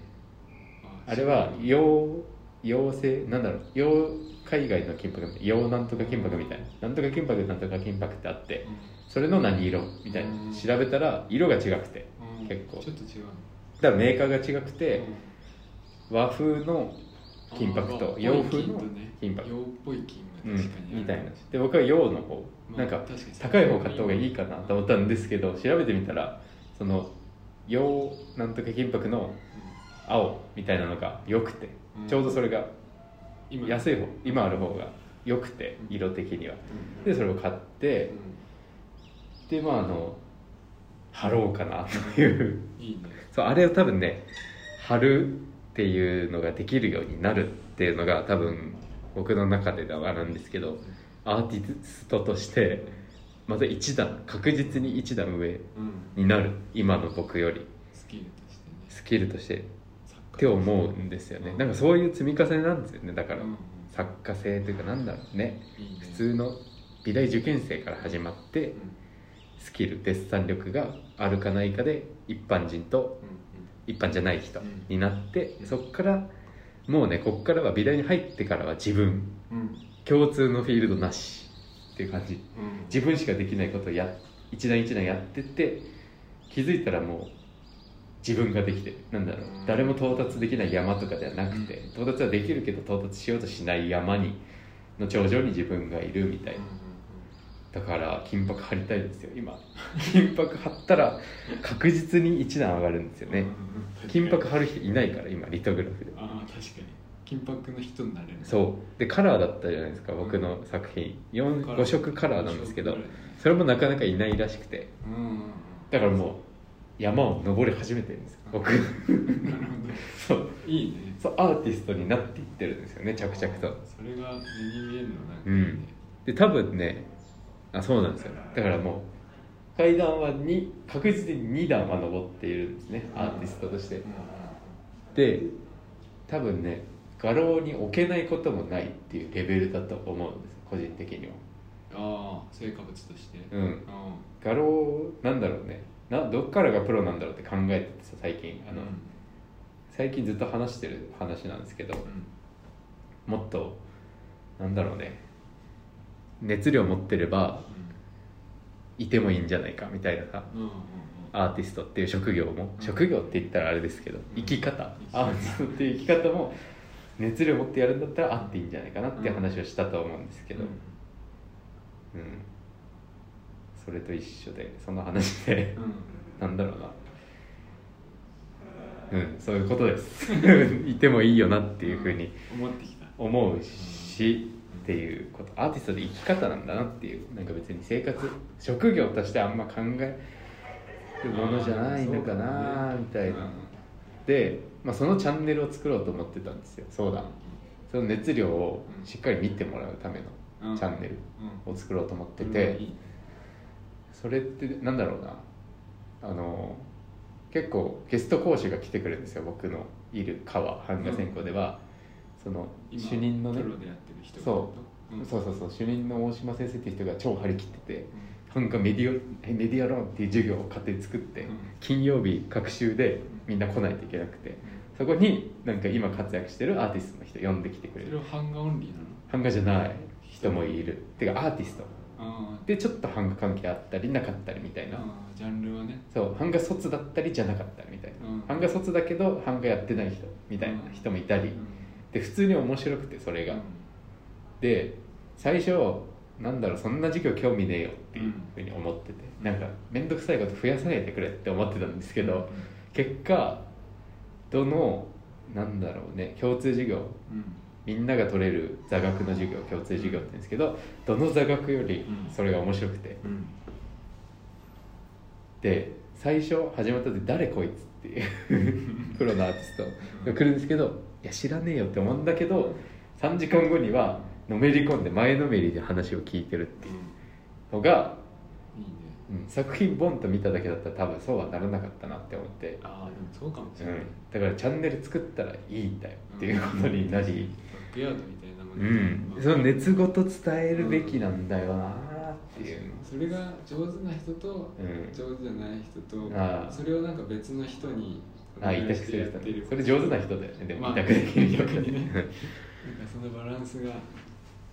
ああれは洋洋製なんだろう洋海外の金箔洋なんとか金箔みたいななんとか金箔なんとか金箔ってあってそれの何色みたいなうん。調べたら色が違くて結構。ちょっと違う。のだからメーカーが違くてうん。和風の金箔と洋風の金箔。洋っぽい金うんが確かにある。みたいな。で僕は洋の方まあなんか高い方買った方がいいかなと思ったんですけど調べてみたらその洋なんとか金箔の青みたいなのが良くてうん。ちょうどそれが今。安い方今ある方が良くて色的には。うん。でそれを買ってうでまああの貼ろうかなという。んいいね。そうあれを多分ね貼るっていうのができるようになるっていうのが多分僕の中ではなんですけどアーティストとしてまた一段確実に一段上うん。になる今の僕より。スキルとしてね。スキルとしてって思うんですよね。なんかそういう積み重ねなんですよね。だから作家性というかなんだろうね。普通の美大受験生から始まってうん。スキルデッサン力があるかないかで一般人とうん一般じゃない人うん。になって、うん。そこからもうねこっからは美大に入ってからは自分。共通のフィールドなしっていう感じ。うん。自分しかできないことをや一段一段やってって気づいたらもう自分ができてるなんだろう、うん。誰も到達できない山とかではなくて、うん。到達はできるけど到達しようとしない山にの頂上に自分がいるみたいな、だから金箔貼りたいんですよ今。金 �que 貼ったら確実に一段上がるんですよね、金箔貼る人いないから今リトグラフで。ああ確かに。金箔の人になれる。そう。でカラーだったじゃないですか僕の作品。4 5色カラーなんですけどそれもなかなかいないらしくて。うん。だからもう山を登り始めてるんですよ僕。なるほ そう。どいいね。そうアーティストになっていってるんですよね着々と。それが目に見えるのなんかいいうん。ねで多分ねあそうなんですよ。だからもう階段はに確実に2段は登っているんですねアーティストとして。うんで多分ね画廊に置けないこともないっていうレベルだと思うんです個人的には。ああ成果物として。うん。う画廊なんだろうねなどっからがプロなんだろうって考えててさ最近。あの、うん。最近ずっと話してる話なんですけどうん。もっとなんだろうね。熱量持ってればいてもいいんじゃないかみたいなさうんうんアーティストっていう職業も、うん。職業って言ったらあれですけど、ん。生き方。生き方アーティストっていう生き方も熱量持ってやるんだったらあっていいんじゃないかなっていう話をしたと思うんですけど、うんそれと一緒でその話でうん。うんなんだろうな。うん。そういうことです。いてもいいよなっていうふうに思ってきた。思うしっていうこと。アーティストで生き方なんだなっていう。なんか別に生活職業としてあんま考えるものじゃないのかなみたいな。で、まあ、そのチャンネルを作ろうと思ってたんですよそうだ。その熱量をしっかり見てもらうためのチャンネルを作ろうと思っててそれってなんだろうな。あの結構ゲスト講師が来てくれるんですよ僕のいる川版画専攻では、その主任のね。プロでやってる人そう。ん。そうそうそう。主任の大島先生っていう人が超張り切っててうん。版画メディアメディア論っていう授業を勝手に作って、うん。金曜日各週でみんな来ないといけなくてそこになんか今活躍してるアーティストの人呼んできてくれる。それは版画オンリーなの？版画じゃない人もいる。てかアーティスト。あでちょっと版画関係あったりなかったりみたいな。あジャンルはね。そう。版画卒だったりじゃなかったりみたいな、うん。版画卒だけど版画やってない人みたいな人もいたり、で普通に面白くてそれが、で最初なんだろうそんな授業興味ねえよっていうふうに思ってて、なんか面倒くさいこと増やさないでくれって思ってたんですけど、結果どのなんだろうね共通授業みんなが取れる座学の授業共通授業って言うんですけどどの座学よりそれが面白くて、で最初始まった時誰こいつっていう プロのアーティストが来るんですけどいや知らねえよって思うんだけど3時間後にはのめり込んで前のめりで話を聞いてるっていうのが、いいね。うん作品ボンと見ただけだったら多分そうはならなかったなって思って、ああでもそうかもしれない、うん、だからチャンネル作ったらいいんだよっていうことになり、バックヤードみたいなもうん。ね、その熱ごと伝えるべきなんだよなっていう、それが上手な人とうん。上手じゃない人と、それをなんか別の人にあ委託する人ね。それ上手な人だよねでもまあ委託できる人逆にね。なんかそのバランスが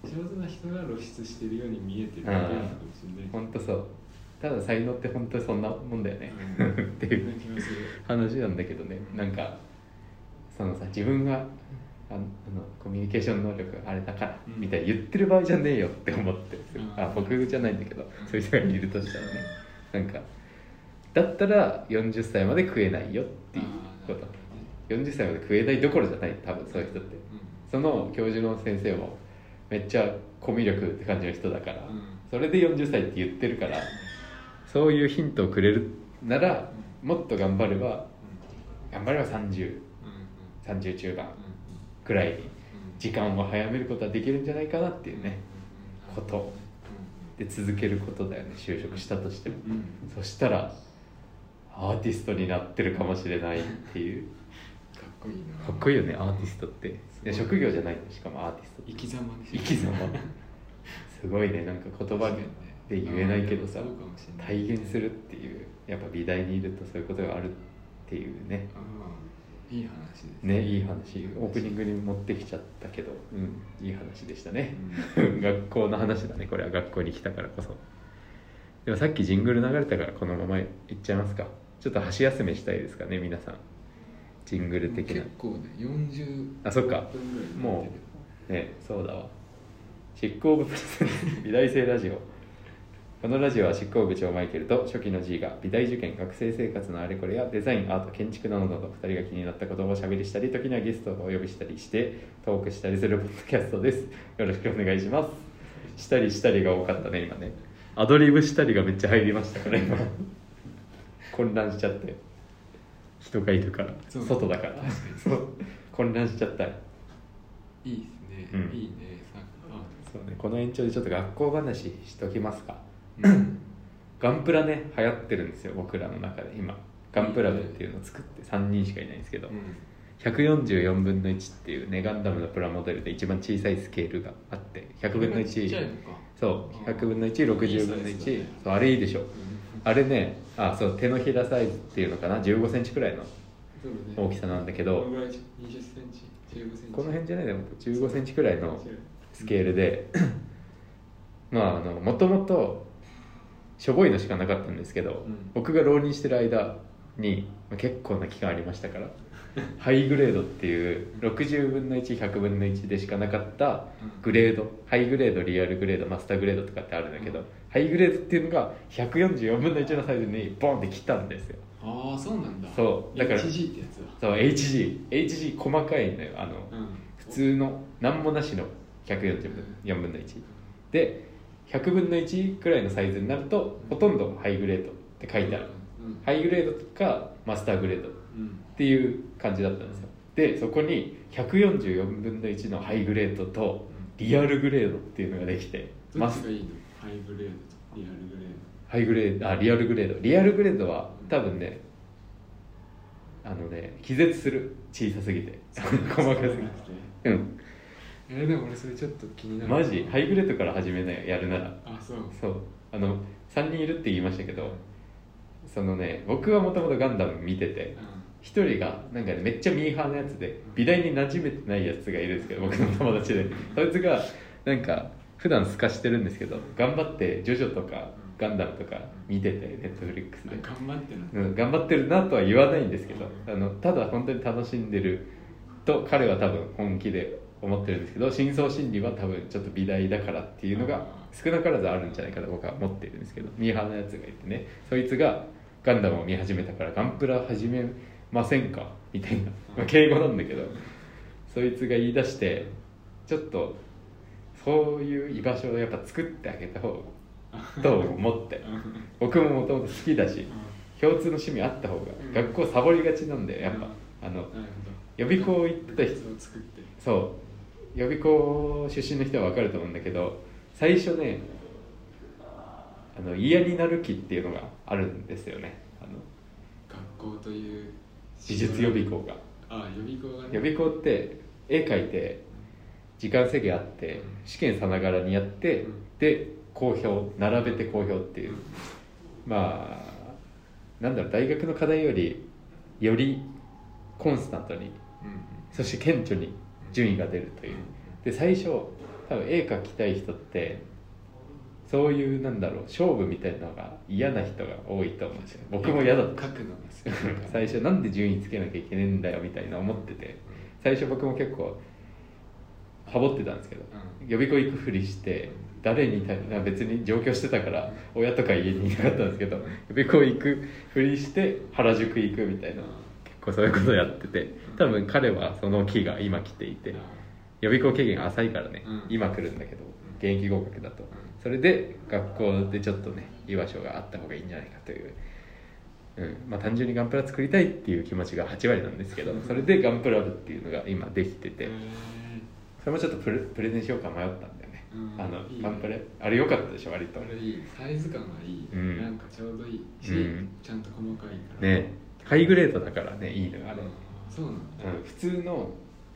上手な人が露出してるように見えてるだけなのかもしれない。本当そう。ただ才能って本当にそんなもんだよね、うん。っていう話なんだけどね。なんかそのさ自分があのコミュニケーション能力あれだから、うんみたいに言ってる場合じゃねえよって思って、うん。あ僕じゃないんだけど、そういう人がいるとしたらね。なんかだったら40歳まで食えないよっていうこと。あーなるほどね40歳まで食えないどころじゃない多分そういう人って。うその教授の先生もめっちゃコミュ力って感じの人だから、それで40歳って言ってるからそういうヒントをくれるならもっと頑張れば頑張れば3030うん。うん。中盤。うんくらい時間を早めることはできるんじゃないかなっていうねうんこと。で続けることだよね就職したとしても。うん。うんそしたらアーティストになってるかもしれないっていう。かっこいいな。かっこいいよねアーティストって。い。や職業じゃないのしかもアーティスト生き様でしょ生き様。すごいねなんか言葉で言えないけどさそうかもしれない。体現するっていうやっぱ美大にいるとそういうことがあるっていうね。ああいい話ですね。いい話。オープニングに持ってきちゃったけど、うん、いい話でしたね、う 学校の話だね。これは学校に来たからこそ。でもさっきジングル流れたからこのままいっちゃいますか。ちょっと箸休めしたいですかね皆さん。ジングル的な。結構ね40あそっか。もうねそうだわ。執行部プレゼンツ美大生ラジオこのラジオは執行部長マイケルと初期の G が美大受験学生生活のあれこれやデザインアート建築などなど2人が気になったことをおしゃべりしたり時にはゲストをお呼びしたりしてトークしたりするポッドキャストです。よろしくお願いします。したりしたりが多かったね今ね。アドリブしたりがめっちゃ入りましたから今。混乱しちゃって。人がいるから。外だから。そう。混乱しちゃった。いいですね、うん。いいね。サッカそうね。この延長でちょっと学校話しときますか。ーうん。ガンプラね流行ってるんですよ僕らの中で今。ガンプラ部っていうのを作って3人しかいないんですけど、144分の1っていうねガンダムのプラモデルで一番小さいスケールがあって100分のちっちゃい1のか。そう100分の160分のいいサイズだ1ね。そうあれいいでしょ。うんあれねあそう手のひらサイズっていうのかな1 5ンチくらいの大きさなんだけどどのぐらい20センチ15センチ。この辺じゃないでも1 5ンチくらいのスケールで まああのもともとしょぼいのしかなかったんですけど、ん。僕が浪人してる間にまあ結構な期間ありましたから ハイグレードっていう60分の1100分の1でしかなかったグレードハイグレードリアルグレードマスターグレードとかってあるんだけど、うん。ハイグレードっていうのが144分の1のサイズにボンって切ったんですよ。ああそうなんだ。そうだから HG ってやつだ。そう HG HG 細かいのよ。あの、うん。普通の何もなしの144分の1で100分の1くらいのサイズになるとほとんどハイグレードって書いてある。うん。ハイグレードとかマスターグレードっうん。ていう感じだったんですよ。でそこに144分の1のハイグレードとリアルグレードっていうのができてマスいいの？ハイグレードとリアルグレーハイグレード。あリアルグレード。リアルグレードは多分ねあのね気絶する。小さすぎて。ド細かすぎて。うんえーでも俺それちょっと気になるマジ？ハイグレードから始めないやるなら。あそうそう。あの3人いるって言いましたけどそのね僕はもともとガンダム見てて一人がなんかねめっちゃミーハーなやつで美大に馴染めてないやつがいるんですけど僕の友達で。そいつがなんか普段透かしてるんですけど頑張ってジョジョとかガンダムとか見ててネットフリックスで。うん頑張ってなうん頑張ってるなとは言わないんですけどあのただ本当に楽しんでると彼は多分本気で思ってるんですけど深層心理は多分ちょっと美大だからっていうのが少なからずあるんじゃないかと僕は思ってるんですけどミーハーなやつがいてねそいつがガンダムを見始めたからガンプラ始めませんか？みたいな、まあ、敬語なんだけどそいつが言い出してちょっとそういう居場所をやっぱ作ってあげた方がと思って。僕ももともと好きだし共通の趣味あった方が、うん。学校サボりがちなんだよやっぱ、あの予備校行ってた人部活を作って。そう予備校出身の人は分かると思うんだけど最初ねあの嫌になる気っていうのがあるんですよね。あの学校という美術予備校が。あ予備校がね。予備校って絵描いて時間制限あって試験さながらにやって、うん。で公表並べて公表っていう。まあなんだろう大学の課題よりよりコンスタントにうん。そして顕著に順位が出るという。で最初多分絵描きたい人ってそういうなんだろう勝負みたいなのが嫌な人が多いと思うんですよ。僕も嫌だった。書くのが 最初なんで順位つけなきゃいけねえんだよみたいな思ってて。最初僕も結構ハボってたんですけど、う予備校行くふりして誰に対別に上京してたから親とか家にいなかったんですけど予備校行くふりして原宿行くみたいな結構そういうことやってて多分彼はその気が今来ていて予備校経験浅いからね、うん。今来るんだけど現役合格だと。それで学校でちょっとね居場所があった方がいいんじゃないかという、うん。まあ、単純にガンプラ作りたいっていう気持ちが8割なんですけどそれでガンプラ部っていうのが今できててへそれもちょっとプレプレゼンしようか迷ったんだよね、うん。あのいいね。ガンプラ。あれ良かったでしょ割と。れいい。サイズ感がいい、うん。なんかちょうどいいし、うん。ちゃんと細かいから。ね。ハイグレードだからねいいのよあれ、あそうなんだ。うん、普通の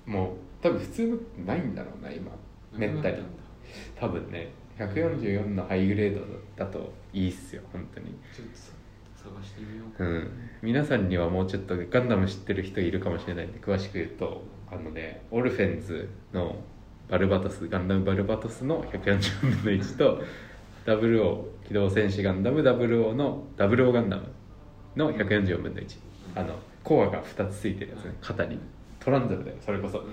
もう多分普通のないんだろうな今。めったりなくなんだ多分ね。144のハイグレードだといいっすよ本当に。ちょっとさ探してみようか。うん。皆さんにはもうちょっとガンダム知ってる人いるかもしれないんで詳しく言うとあのねオルフェンズのバルバトスガンダムバルバトスの140分の1と WO 機動戦士ガンダム WO の WO ガンダムの144分の1あのコアが2つついてるやつね。肩にトランザムだよ。それこそ。うん。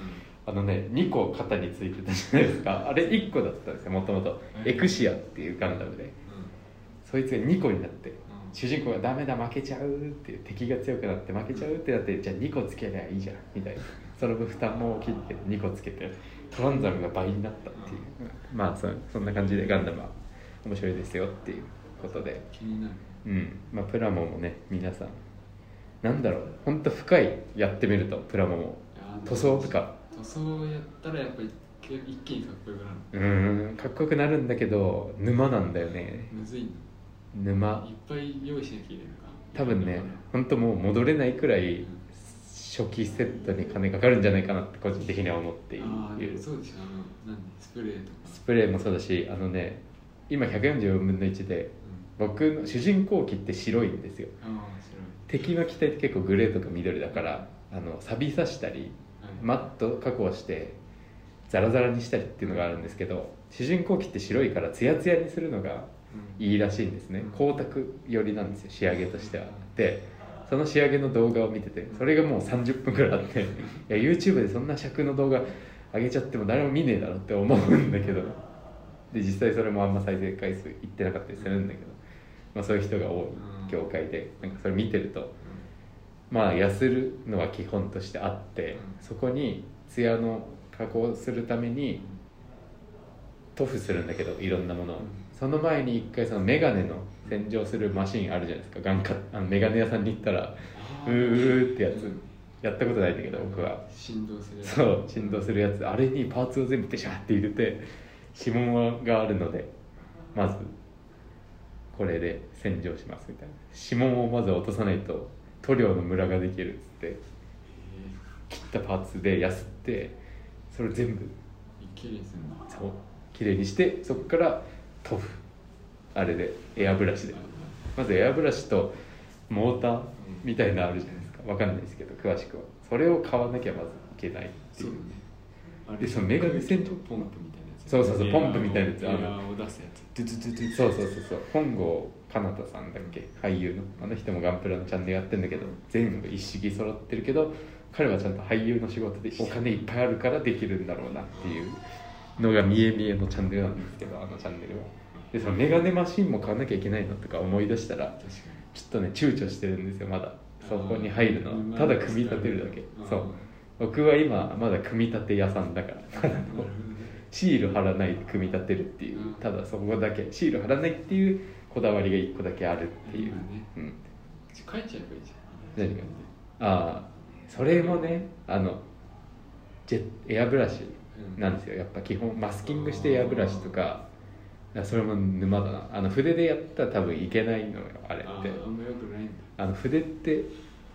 あのね2個肩についてたじゃないですか。あれ1個だったんですよもともとエクシアっていうガンダムで。そいつが2個になって主人公が「ダメだ負けちゃう」っていう敵が強くなって負けちゃうってなってじゃあ2個つけりゃいいじゃんみたいな。その分負担も大きいって2個つけてトランザムが倍になったっていう。まあそそんな感じでガンダムは面白いですよっていうことで。気になる。うん。まあプラモもね皆さんなんだろう。本当深い。やってみると。プラモも。塗装とか。塗装やったらやっぱりけ一気にかっこよくなる。うーんかっこよくなるんだけど沼なんだよね。むずい沼。のいっぱい用意しなきゃいけないのか多分ね本当もう戻れないくらい初期セットに金かかるんじゃないかなって個人的には思っている。そうでしょ。あの何スプレーとか。スプレーもそうだしあのね今144分の1で僕の主人公機って白いんですよ。うんああ敵の機体って結構グレーとか緑だからあの錆びさしたりマット加工してザラザラにしたりっていうのがあるんですけど主人公機って白いからツヤツヤにするのがうん。いいらしいんですね。うん。光沢寄りなんですよ仕上げとしては。でその仕上げの動画を見ててそれがもう30分くらいあっていや YouTube でそんな尺の動画上げちゃっても誰も見ねえだろって思うんだけど。で実際それもあんま再生回数いってなかったりするんだけど、まあ、そういう人が多い業界でなんかそれ見てるとまあ痩せるのは基本としてあってそこにツヤの加工するために塗布するんだけどいろんなものを。その前に一回そのメガネの洗浄するマシンあるじゃないですか。眼科あのメガネ屋さんに行ったらあうーーってやつ。うんやったことないんだけど僕は。振動するやつ。そう振動するやつ。あれにパーツを全部ペシャーって入れて指紋があるのでまずこれで洗浄しますみたいな指紋をまず落とさないと塗料のムラができるっつって切ったパーツでやすってそれ全部きれいにすそう綺麗にしてそこから塗布。あれでエアブラシで。まずエアブラシとモーターみたいなのあるじゃないですか。わかんないですけど詳しくは。それを買わなきゃまずいけないっていう。そうね。あでそのメガネ洗浄ポンプみたいなそうそうそうポンプみたいなやつあの。ーを出すやつそうそうそうそう本郷かなたさんだっけ俳優のあの人もガンプラのチャンネルやってんだけど全部一式揃ってるけど彼はちゃんと俳優の仕事でお金いっぱいあるからできるんだろうなっていうのが見え見えのチャンネルなんですけどあのチャンネルはでそのメガネマシンも買わなきゃいけないのとか思い出したらちょっとね躊躇してるんですよまだそこに入るのあーただ組み立てるだけそう僕は今まだ組み立て屋さんだからシール貼らないで組み立てるっていううん。ただそこだけ。シール貼らないっていうこだわりが1個だけあるっていう、うん、書いちゃえばいいじゃん。何がああそれもねあのジェエアブラシなんですよ。やっぱ基本マスキングしてエアブラシとかそれも沼だな。あの筆でやったら多分いけないのよあれって。あーあんまよくないんだ。あの筆って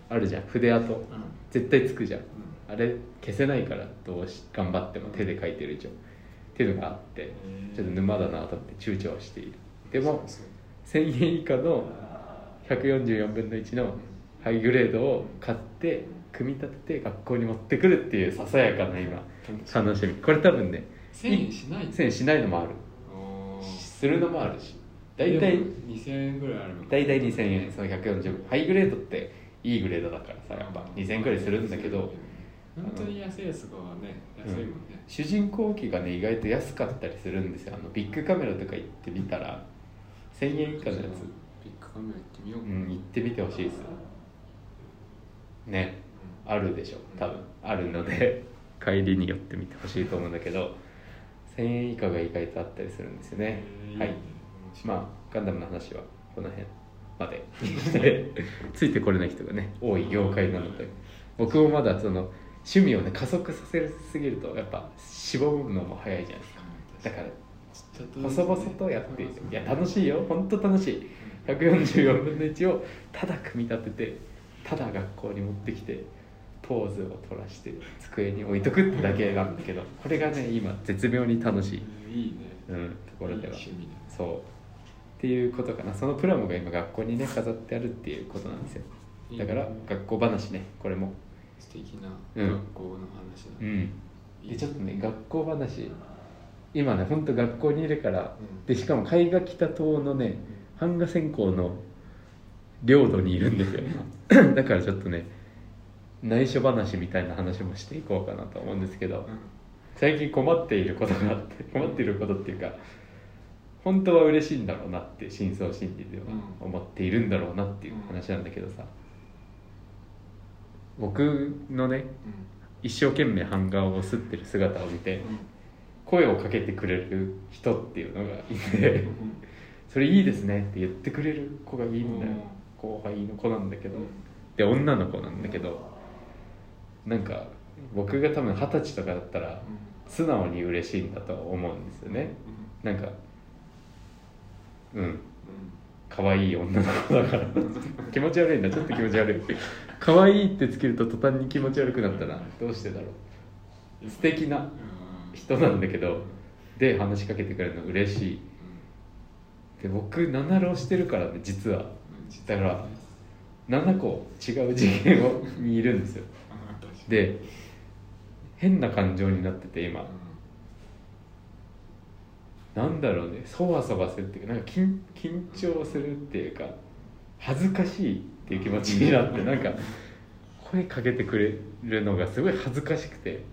あるじゃん。筆跡。うん。絶対つくじゃん。あれ消せないからどうし頑張っても手で書いてる以上っていうのがあってちょっと沼だなと思って躊躇している。でもそう1000円以下の144分の1のハイグレードを買って組み立てて学校に持ってくるっていうささやかな今楽しみ。これ多分ね1000円しない1000円しないのもある。するのもあるし。大体でも2000円ぐらいある大体2000円。その140分。ハイグレードっていいグレードだからさやっぱ2000円くらいするんだけど本当に安いやつはね安いもんね、主人公機がね意外と安かったりするんですよ。あのビッグカメラとか行ってみたら1000円以下のやつ。ビッグカメラ行ってみようか。な、うん行ってみてほしいですね。あるでしょ。多分。あるので 帰りに寄ってみてほしいと思うんだけど1000円以下が意外とあったりするんですよね。はい。まあガンダムの話はこの辺まで。にしてついてこれない人がね多い業界なので。僕もまだその趣味をね加速させすぎるとやっぱしぼむのも早いじゃないですか。だから細々とやっていや楽しいよ。本当楽しい。144分の1をただ組み立ててただ学校に持ってきてポーズを取らして机に置いとくってだけなんだけどこれがね今絶妙に楽しい、えーいいね。うん、ところでは。いい趣味だそう。っていうことかな。そのプラモが今学校にね飾ってあるっていうことなんですよ。だから学校話ねこれも素敵なうん。学校の話だ、うん。でちょっとね学校話。今ねほんと学校にいるからうん。でしかも海画北島のね版画専攻の領土にいるんですよ。今 だからちょっとね内緒話みたいな話もしていこうかなと思うんですけど最近困っていることがあって困っていることっていうか本当は嬉しいんだろうなって深層心理ではうん。思っているんだろうなっていう話なんだけどさ僕のね一生懸命版画を刷ってる姿を見て声をかけてくれる人っていうのがいて それいいですねって言ってくれる子がいいんだよ。後輩の子なんだけど。で女の子なんだけどなんか僕が多分二十歳とかだったら素直に嬉しいんだと思うんですよね。なんかうん。可愛い女の子だから。気持ち悪いんだちょっと気持ち悪い可愛いってつけると途端に気持ち悪くなったらどうしてだろう。素敵な人なんだけどで話しかけてくれるの嬉しい。で僕7浪してるからね実は。だから7個違う次元をにいるんですよ。で変な感情になってて今。なんだろうねそわそわするっていうかなんか緊緊張するっていうか恥ずかしいっていう気持ちになってなんか声かけてくれるのがすごい恥ずかしくて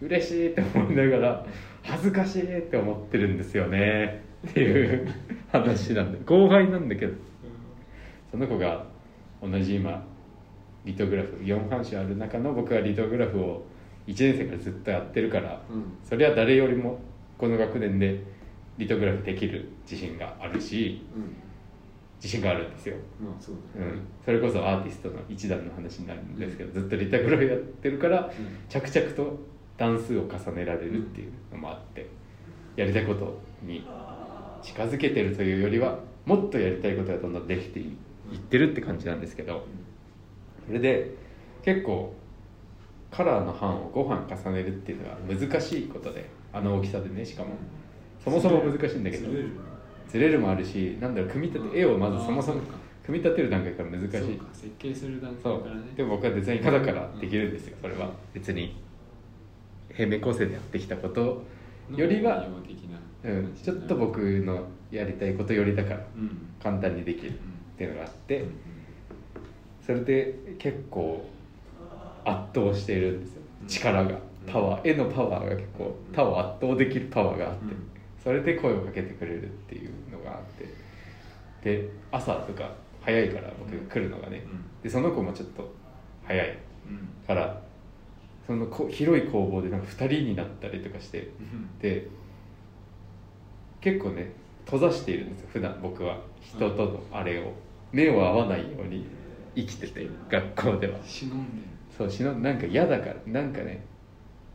嬉しいって思いながら恥ずかしいって思ってるんですよねっていう話なんで後輩なんだけどその子が同じ今リトグラフ4半種ある中の僕はリトグラフを1年生からずっとやってるからそれは誰よりもこの学年でリトグラフできる自信があるし自信があるんですよ、まあそうだね。うん、それこそアーティストの一段の話になるんですけどずっとリトグラフやってるから着々と段数を重ねられるっていうのもあってやりたいことに近づけてるというよりはもっとやりたいことがどんどんできていってるって感じなんですけどそれで結構カラーの版を5版重ねるっていうのが難しいことであの大きさでねしかも。そもそも難しいんだけどずれるもあるしなんだろう組み立て絵をまずそもそも組み立てる段階から難しい。設計する段階からね。でも僕はデザイン科だからできるんですよそれは。別に。平面構成でやってきたことよりは、うん、ちょっと僕のやりたいことよりだからうん。簡単にできるっていうのがあってうん。それで結構圧倒しているんですよ。うん。力が。パワー絵のパワーが結構他を圧倒できるパワーがあって。うんそれで声をかけてくれるっていうのがあってで朝とか早いから僕が来るのがねでその子もちょっと早いうん。からそのこ広い工房でなんか2人になったりとかしてで結構ね閉ざしているんですよ普段僕は。人とのあれを。目を合わないように生きてて学校では。忍んでそうしのなんか嫌だからなんかね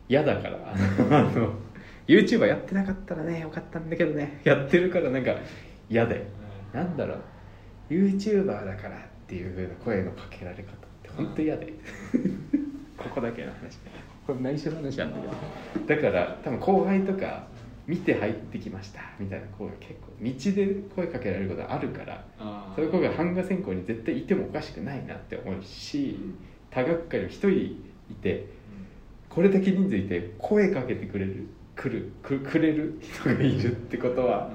嫌だからあの YouTuber やってなかったらねよかったんだけどね。やってるからなんか嫌でるなんだろう。YouTuber だからっていう風な声のかけられ方って本当嫌で ここだけの話。これ内緒の話なんだけど。だから多分後輩とか見て入ってきました。みたいな子が結構道で声かけられることあるからそういう子が版画専攻に絶対いてもおかしくないなって思うし他学科にも一人いてこれだけ人数いて声かけてくれる来るくくれる人がいるってことは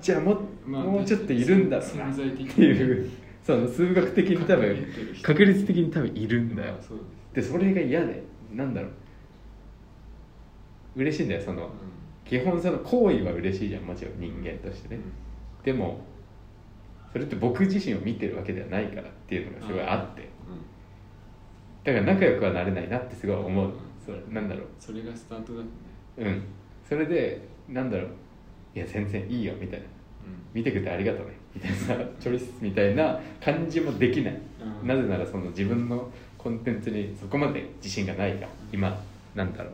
じゃあも,、まあもうちょっといるんだろうなっていうその数学的に多分確率的に多分いるんだよ。まあそうでそれが嫌でなんだろう。嬉しいんだよそのです基本その行為は嬉しいじゃんもちろん人間としてね、でもそれって僕自身を見てるわけではないからっていうのがすごいあって。だから仲良くはなれないなってすごい思う。そうなんだろう。それがスタートだうん。それでなんだろう。いや全然いいよみたいな。見てくれてありがとうね。みたいなさ チョリスみたいな感じもできない、うん。なぜならその自分のコンテンツにそこまで自信がないか。ら今なんだろう。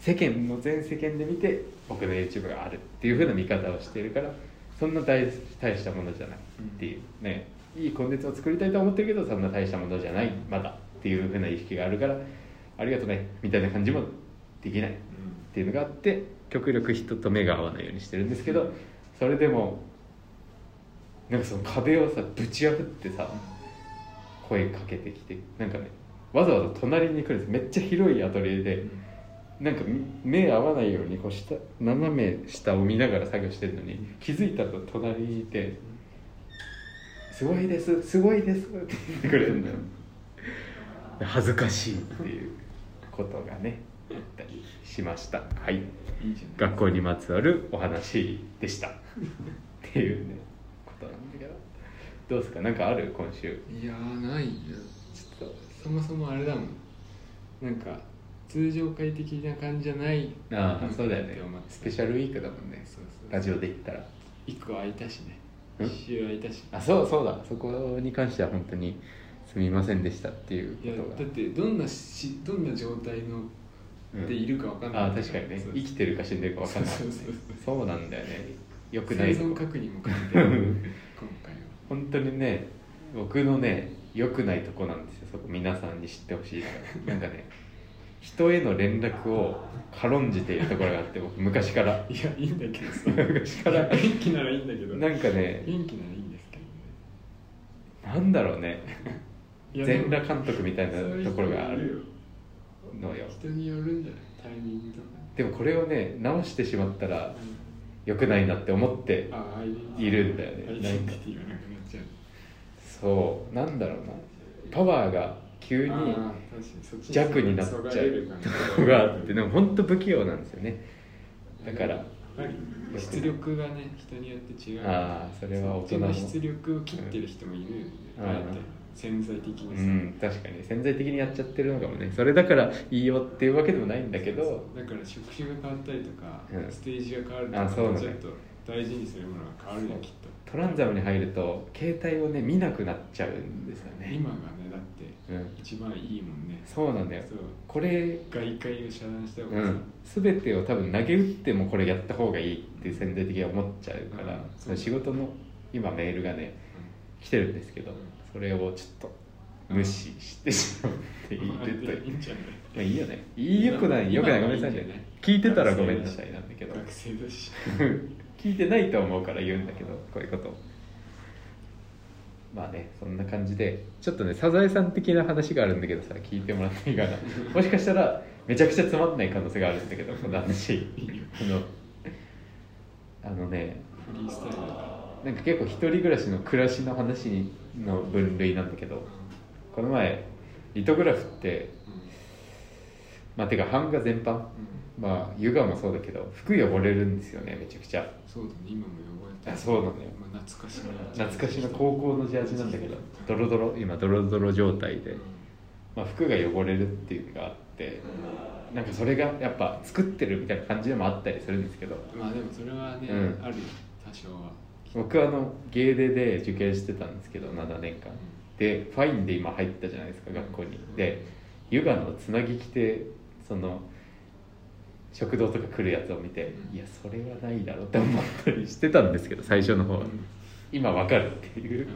世間の全世間で見て僕の YouTube があるっていう風な見方をしているからそんな大大したものじゃないっていう。ね。いいコンテンツを作りたいと思ってるけどそんな大したものじゃないまだっていう風な意識があるからありがとうね。みたいな感じもできないっていうのがあって極力人と目が合わないようにしてるんですけどそれでもなんかその壁をさぶち破ってさ声かけてきてなんかねわざわざ隣に来るんです。めっちゃ広いアトリエでなんか目合わないようにこう下斜め下を見ながら作業してるのに気づいたら隣にいて「すごいですすごいです」って言ってくれるんだよ。恥ずかしいっていうことがねしました。はい。学校にまつわるお話でした。っていうねことなんだけど。どうですか？なんかある？今週。いやーないなちょっとそもそもあれだもん。なんか通常会的な感じじゃないああそうだよね。スペシャルウィークだもんね。ラジオで言ったら。一個空いたしね。ん？一週空いたし。あそうそうだ。そこに関しては本当にすみませんでしたっていうことが。だってどんなしどんな状態のうんでいるかわかんない、ああ確かにね。生きてるか死んでるか分かんないそうなんだよね。よく生ない存確認も兼ねてる 今回は。本当にね僕のね良くないとこなんですよ。そこ皆さんに知ってほしいなんかね人への連絡を軽んじているところがあって僕昔から。いやいいんだけどさ。昔から。元気ならいいんだけど。なんかね元気ならいいんですけどね。なんだろうね。全裸監督みたいなところがあるのよ。人によるんじゃない？タイミングとか。でもこれをね直してしまったら良くないなって思ってい。るんだよね。アイデンティティがなくなっちゃう。そう。なんだろうな。パワーが急に弱になっちゃうのがあってでも本当不器用なんですよね。だから。出力がね人によって違う。あーそれは大人の出力を切ってる人もいるよね、うんあえて潜在的にさ、うん確かに潜在的にやっちゃってるのかもね。それだからいいよっていうわけでもないんだけど。だから職種が変わったりとか、うん。ステージが変わるとかね。ちょっと大事にするものが変わるよきっと。トランザムに入ると携帯をね見なくなっちゃうんですよね。今がねだってうん。一番いいもんね。そうなんだよ。これ外界を遮断した方がさ、うん、全てを多分投げ打ってもこれやった方がいいって潜在的に思っちゃうから、うん。その仕事の今メールがね来てるんですけど。うんそれをちょっと無視してしまっているという。いいん。じゃないまあいいよね。いいよくない。よくない。ごめんなさいね。聞いてたらごめんなさいなんだけど。学生だし聞いてないと思うから言うんだけどこういうこと。まあねそんな感じでちょっとねサザエさん的な話があるんだけどさ聞いてもらっていいかな。もしかしたらめちゃくちゃつまんない可能性があるんだけどこの話。あのあのねフリースタイルだかなんか結構一人暮らしの暮らしの話の分類なんだけどらこの前リトグラフってうん。まあてか版画全般うん。まあ湯河もそうだけど服汚れるんですよねめちゃくちゃ。そうだね今も汚れてそうなんだよまあ、懐かしい。懐かしの高校のジャージなんだけどドロドロ今ドロドロ状態で、まあ、服が汚れるっていうのがあってなんかそれがやっぱ作ってるみたいな感じでもあったりするんですけど。まあでもそれはね、うん。あるよ多少は僕はあの芸大で受験してたんですけど7年間。でファインで今入ったじゃないですか学校に。でヨガのつなぎ着てその食堂とか来るやつを見ていやそれはないだろうって思ったりしてたんですけど最初の方は。今わかるっていう。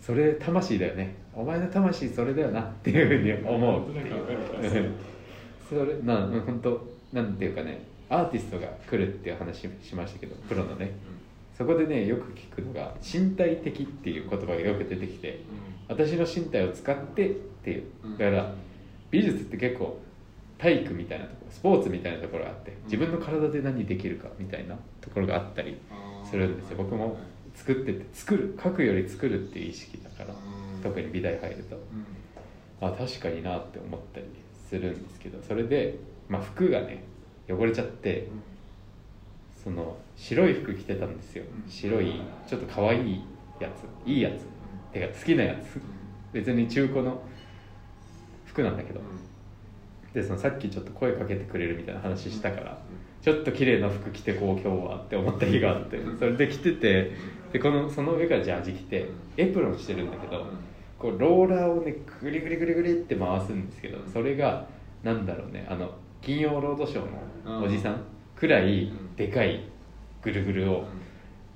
それ魂だよね。お前の魂それだよなっていうふうに思うそれな本当なんていうかねアーティストが来るっていう話しましたけどプロのねそこでねよく聞くのが身体的っていう言葉がよく出てきて私の身体を使ってっていう。うん。だから美術って結構体育みたいなところスポーツみたいなところがあって自分の体で何できるかみたいなところがあったりするんですよ。僕も作ってて作る書くより作るっていう意識だから特に美大入ると。あ確かになって思ったりするんですけどそれで、まあ、服がね汚れちゃってその白い服着てたんですよ。うん。白いちょっと可愛いやつ。いいやつ。てか好きなやつ。別に中古の服なんだけど。でそのさっきちょっと声かけてくれるみたいな話したからちょっと綺麗な服着てこう今日はって思った日があってそれで着ててでこのその上からジャージ着てエプロンしてるんだけどこうローラーをねグリグリグリグリって回すんですけどそれがなんだろうねあの金曜ロードショーのおじさんくらいでかいぐるぐるを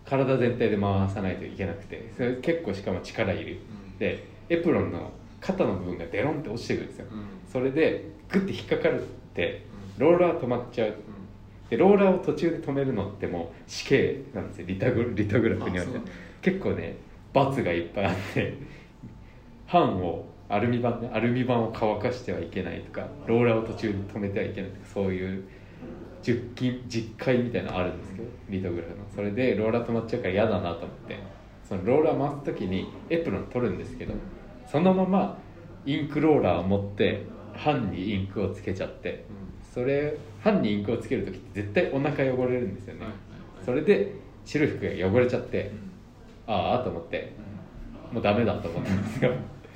体全体で回さないといけなくてそれ結構しかも力いる。でエプロンの肩の部分がデロンって落ちてくるんですよ。それでグッて引っかかるってローラー止まっちゃう。でローラーを途中で止めるのってもう死刑なんですよ。リタグリトグラフにはあそう結構ね罰がいっぱいあって版をアルミ板ねアルミ板を乾かしてはいけないとかローラーを途中で止めてはいけないとかそういう実機実会みたいなのあるんですけどリトグラフの。それでローラー止まっちゃうから嫌だなと思って。そのローラー回す時にエプロン取るんですけどそのままインクローラーを持って版にインクをつけちゃって。それ版にインクをつける時って絶対お腹汚れるんですよね。それで白い服が汚れちゃってああと思ってもうダメだと思ったんですよ。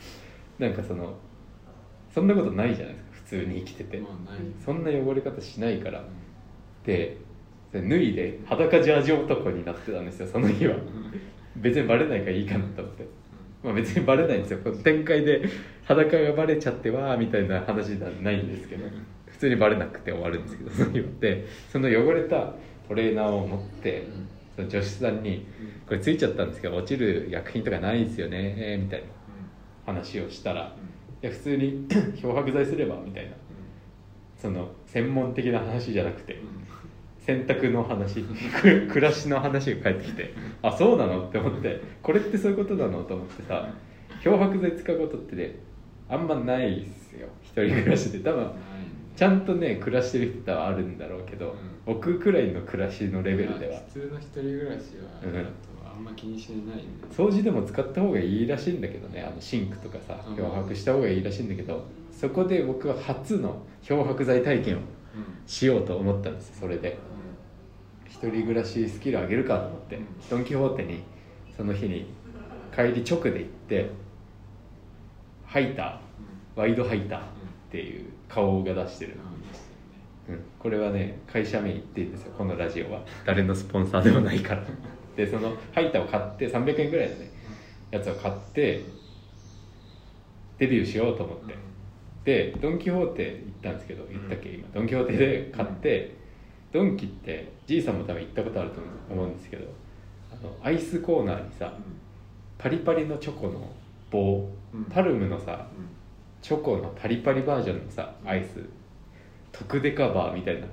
なんかそのそんなことないじゃないですか普通に生きてて。そんな汚れ方しないからでそれ脱いで裸ジャージ男になってたんですよその日は。別にバレないからいいかなと思って、まあ、別にバレないんですよ。この展開で裸がバレちゃってわーみたいな話じゃないんですけど普通にバレなくて終わるんですけどその日は。でその汚れたトレーナーを持ってその女子さんに「これついちゃったんですけど落ちる薬品とかないんですよね」みたいな話をしたらいや普通に 漂白剤すればみたいな。その専門的な話じゃなくて洗濯の話く暮らしの話が返ってきてあそうなの？って思ってこれってそういうことなの？と思ってさ漂白剤使うことってねあんまないっすよ。一人暮らしで。多分ちゃんとね暮らしてる人はあるんだろうけど、僕くらいの暮らしのレベルでは。普通の一人暮らしはあん。ま気にしてないんで。掃除でも使った方がいいらしいんだけどねあのシンクとかさうん。漂白した方がいいらしいんだけどそこで僕は初の漂白剤体験をしようと思ったんですよそれで。一人暮らしスキル上げるかと思って。ドン・キホーテにその日に帰り直で行ってハイターワイドハイターっていう顔が出してる、うん、これはね会社名言っていいんですよこのラジオは。誰のスポンサーでもないから。でそのハイターを買って300円ぐらいのねやつを買ってデビューしようと思ってでドン・キホーテ行ったんですけど言ったっけ？今。ドン・キホーテで買ってドンキってじいさんも多分行ったことあると思うんですけどあのアイスコーナーにさパリパリのチョコの棒パルムのさチョコのパリパリバージョンのさアイス特デカバーみたいな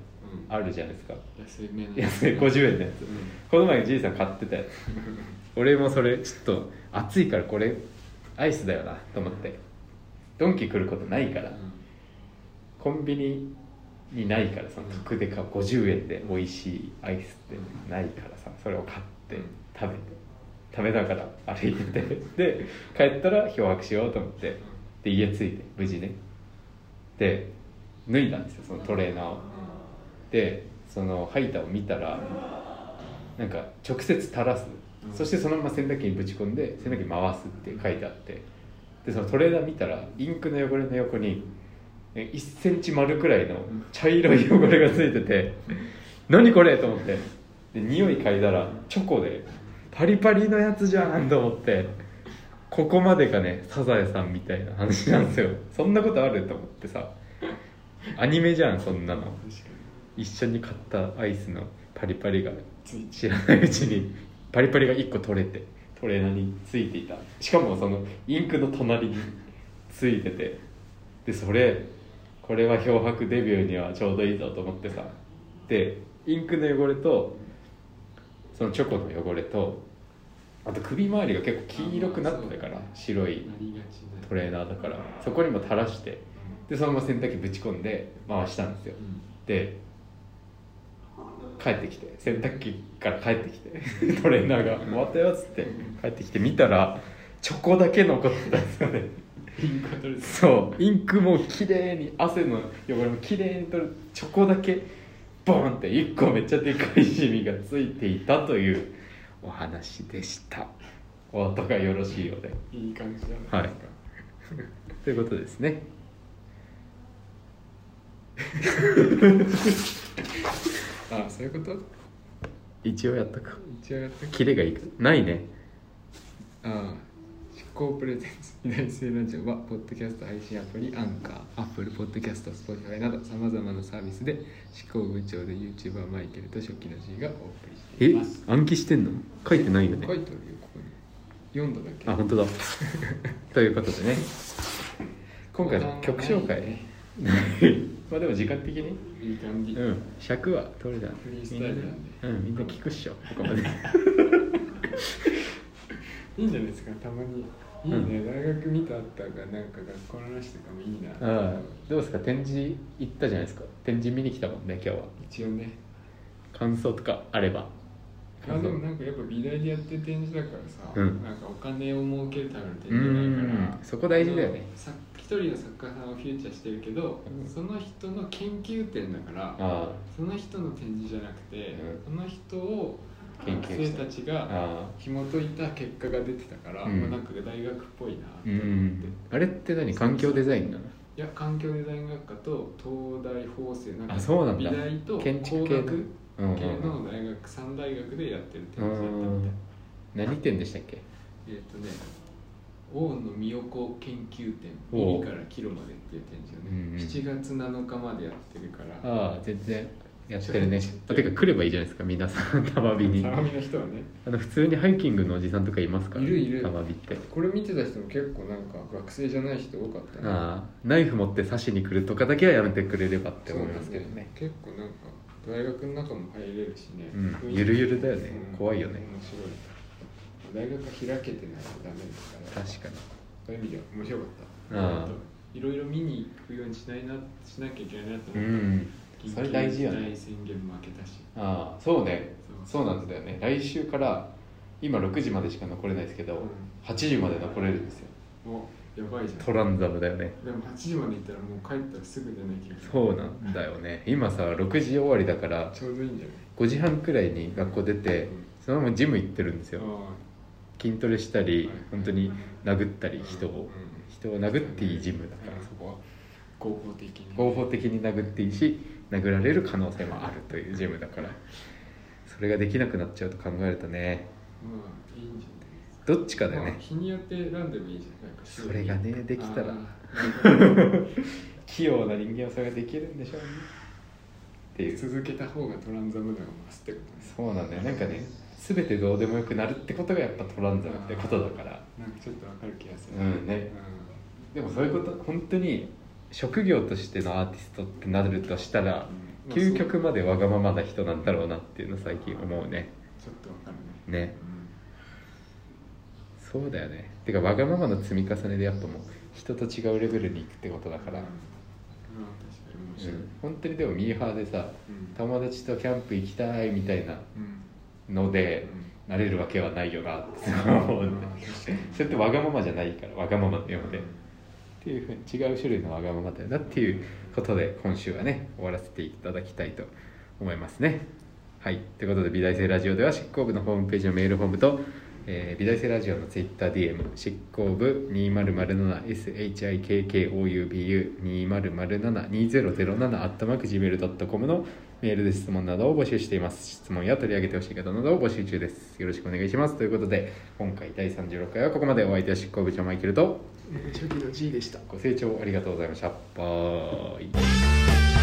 あるじゃないですか。安いめの安い50円のやつ。この前じいさん買ってたやつ。俺もそれちょっと暑いからこれアイスだよなと思ってドンキ来ることないから。コンビニにないからその特デカ50円で美味しいアイスってないからさそれを買って食べて。食べながら歩いててで帰ったら漂白しようと思ってで家着いて無事ね。で脱いだんですよそのトレーナーを。でそのハイターを見たらなんか直接垂らす。そしてそのまま洗濯機にぶち込んで洗濯機回すって書いてあってでそのトレーナー見たらインクの汚れの横に1センチ丸くらいの茶色い汚れがついてて 何これと思って。で匂い嗅いだらチョコでパリパリのやつじゃんと思ってここまでがねサザエさんみたいな話なんですよ。そんなことあると思ってさ。アニメじゃんそんなの。一緒に買ったアイスのパリパリが知らないうちにパリパリが1個取れてトレーナーについていた。しかもそのインクの隣についてて。でそれこれは漂白デビューにはちょうどいいぞと思ってさ。でインクの汚れとそのチョコの汚れとあと首周りが結構黄色くなってたからあ白いトレーナーだから。そこにも垂らして。でそのまま洗濯機ぶち込んで回したんですよ。うん。で帰ってきて洗濯機から帰ってきて トレーナーが「終わったよ」っつって帰ってきて見たらチョコだけ残ってたんですよね。ピンクが取れてそう。インクも綺麗に汗の汚れも綺麗に取るチョコだけボーンって1個めっちゃでかいシミがついていたというお話でした。お後がよろしいようで。いい感じじゃないですか、ということですねあそういうこと？一応やったか一応やったキレがいいかないね。ああ執行プレゼンツ未来性ラジオはポッドキャスト配信アプリアンカーアップルポッドキャストスポティファイなどさまざまなサービスで執行部長で YouTuber マイケルと初期の G がお送りしていえます。暗記してんの？書いてないよね。書いてあるよここに。読んだだけ。あ本当だ。ということでね。今回の曲紹介。ね まあでも時間的に？いい感じ、うん。尺は取れた。フリースタイルなんで。うんみんな聞くっしょ。ここまで。いいんじゃないですか。たまに。いいね、うん。大学見た後がなんか学校の話とかもいいな。ああ。どうですか？展示行ったじゃないですか？展示見に来たもんね今日は。一応ね。感想とかあれば。あでもなんかやっぱ美大でやってる展示だからさ、うん。なんかお金を儲けるための展う示じゃないから。ん。そこ大事だよね人の作家さんをフューチャーしてるけど、うん。その人の研究点だからあその人の展示じゃなくて、うその人を研学生たちあがあ紐解いた結果が出てたから、うん。まあなんか大学っぽいなとう思って、んあれって何？環境デザインなの？いや環境デザイン学科と東大法政なんかあそうなんだ。美大と工学系の大学三大学でやってる展示だったみたい。何店でしたっけ？えっ、とね大野美代子研究展おうミリからキロまでっていう展示をね、うんうん。7月7日までやってるから。ああ全然やってるね。あてか来ればいいじゃないですか皆さん 玉火に。相模の人はね。あの普通にハイキングのおじさんとかいますからいるいる。玉火って。これ見てた人も結構なんか学生じゃない人多かったね。ああナイフ持って刺しに来るとかだけはやめてくれればって思いますけどね。結構なんか大学の中も入れるしね、うんゆるゆるだよね。うん怖いよね。面白い大学が開けてないとダメですから。確かに。そういう意味では面白かった。いろいろ見に行くようにしないなしなきゃいけないなとう思った、ん。それ大事よね宣言負けたし。ああそうね。そそうなんだよね。来週から今6時までしか残れないですけど、うん。8時まで残れるんですよ。もうやばいじゃん。トランザムだよね。でも8時まで行ったらもう帰ったらすぐ出なきゃいけない。そうなんだよね。今さ6時終わりだからちょうどいいんじゃない？5時半くらいに学校出て、うん。そのままジム行ってるんですよ。あ筋トレしたり、はい。本当に殴ったり人を、うん。人を殴っていいジムだから、うん。そこは合法的に。合法的に殴っていいし殴られる可能性もあるというジムだから。それができなくなっちゃうと考えるとね。まあいいんじゃないですか。どっちかだよね。まあ、日によって選んでもいいじゃん。なんかそれがねできたら。器用な人間はそれができるんでしょうね。っていう。続けた方がトランザム度が増すってことそうなんだよ。なんかね全てどうでもよくなるってことがやっぱトランザムってことだから。なんかちょっとわかる気がする。うんね。でもそういうこと本当に職業としてのアーティストってなるとしたらうん。究極までわがままな人なんだろうなっていうの最近思うね。ちょっとわかるね。ね。そうだよね。てかわがままの積み重ねでやっぱもう人と違うレベルに行くってことだから、うん。うん、本当にでもミーハーでさうん。友達とキャンプ行きたいみたいなうんのでなれるわけはないよなって。それってわがままじゃないからわがままのようで。っていうふうに違う種類のわがままだよなっていうことで今週はね終わらせていただきたいと思いますね。はい。ということで美大生ラジオでは執行部のホームページのメールフォームとえー美大生ラジオの TwitterDM 執行部 2007SHIKKOUBU20072007 アットマーク Gmail.com のメールで質問などを募集しています。質問や取り上げてほしい方などを募集中です。よろしくお願いします。ということで今回第36回はここまでお相手は執行部長マイケルと初期の G でしたご清聴ありがとうございました。バイ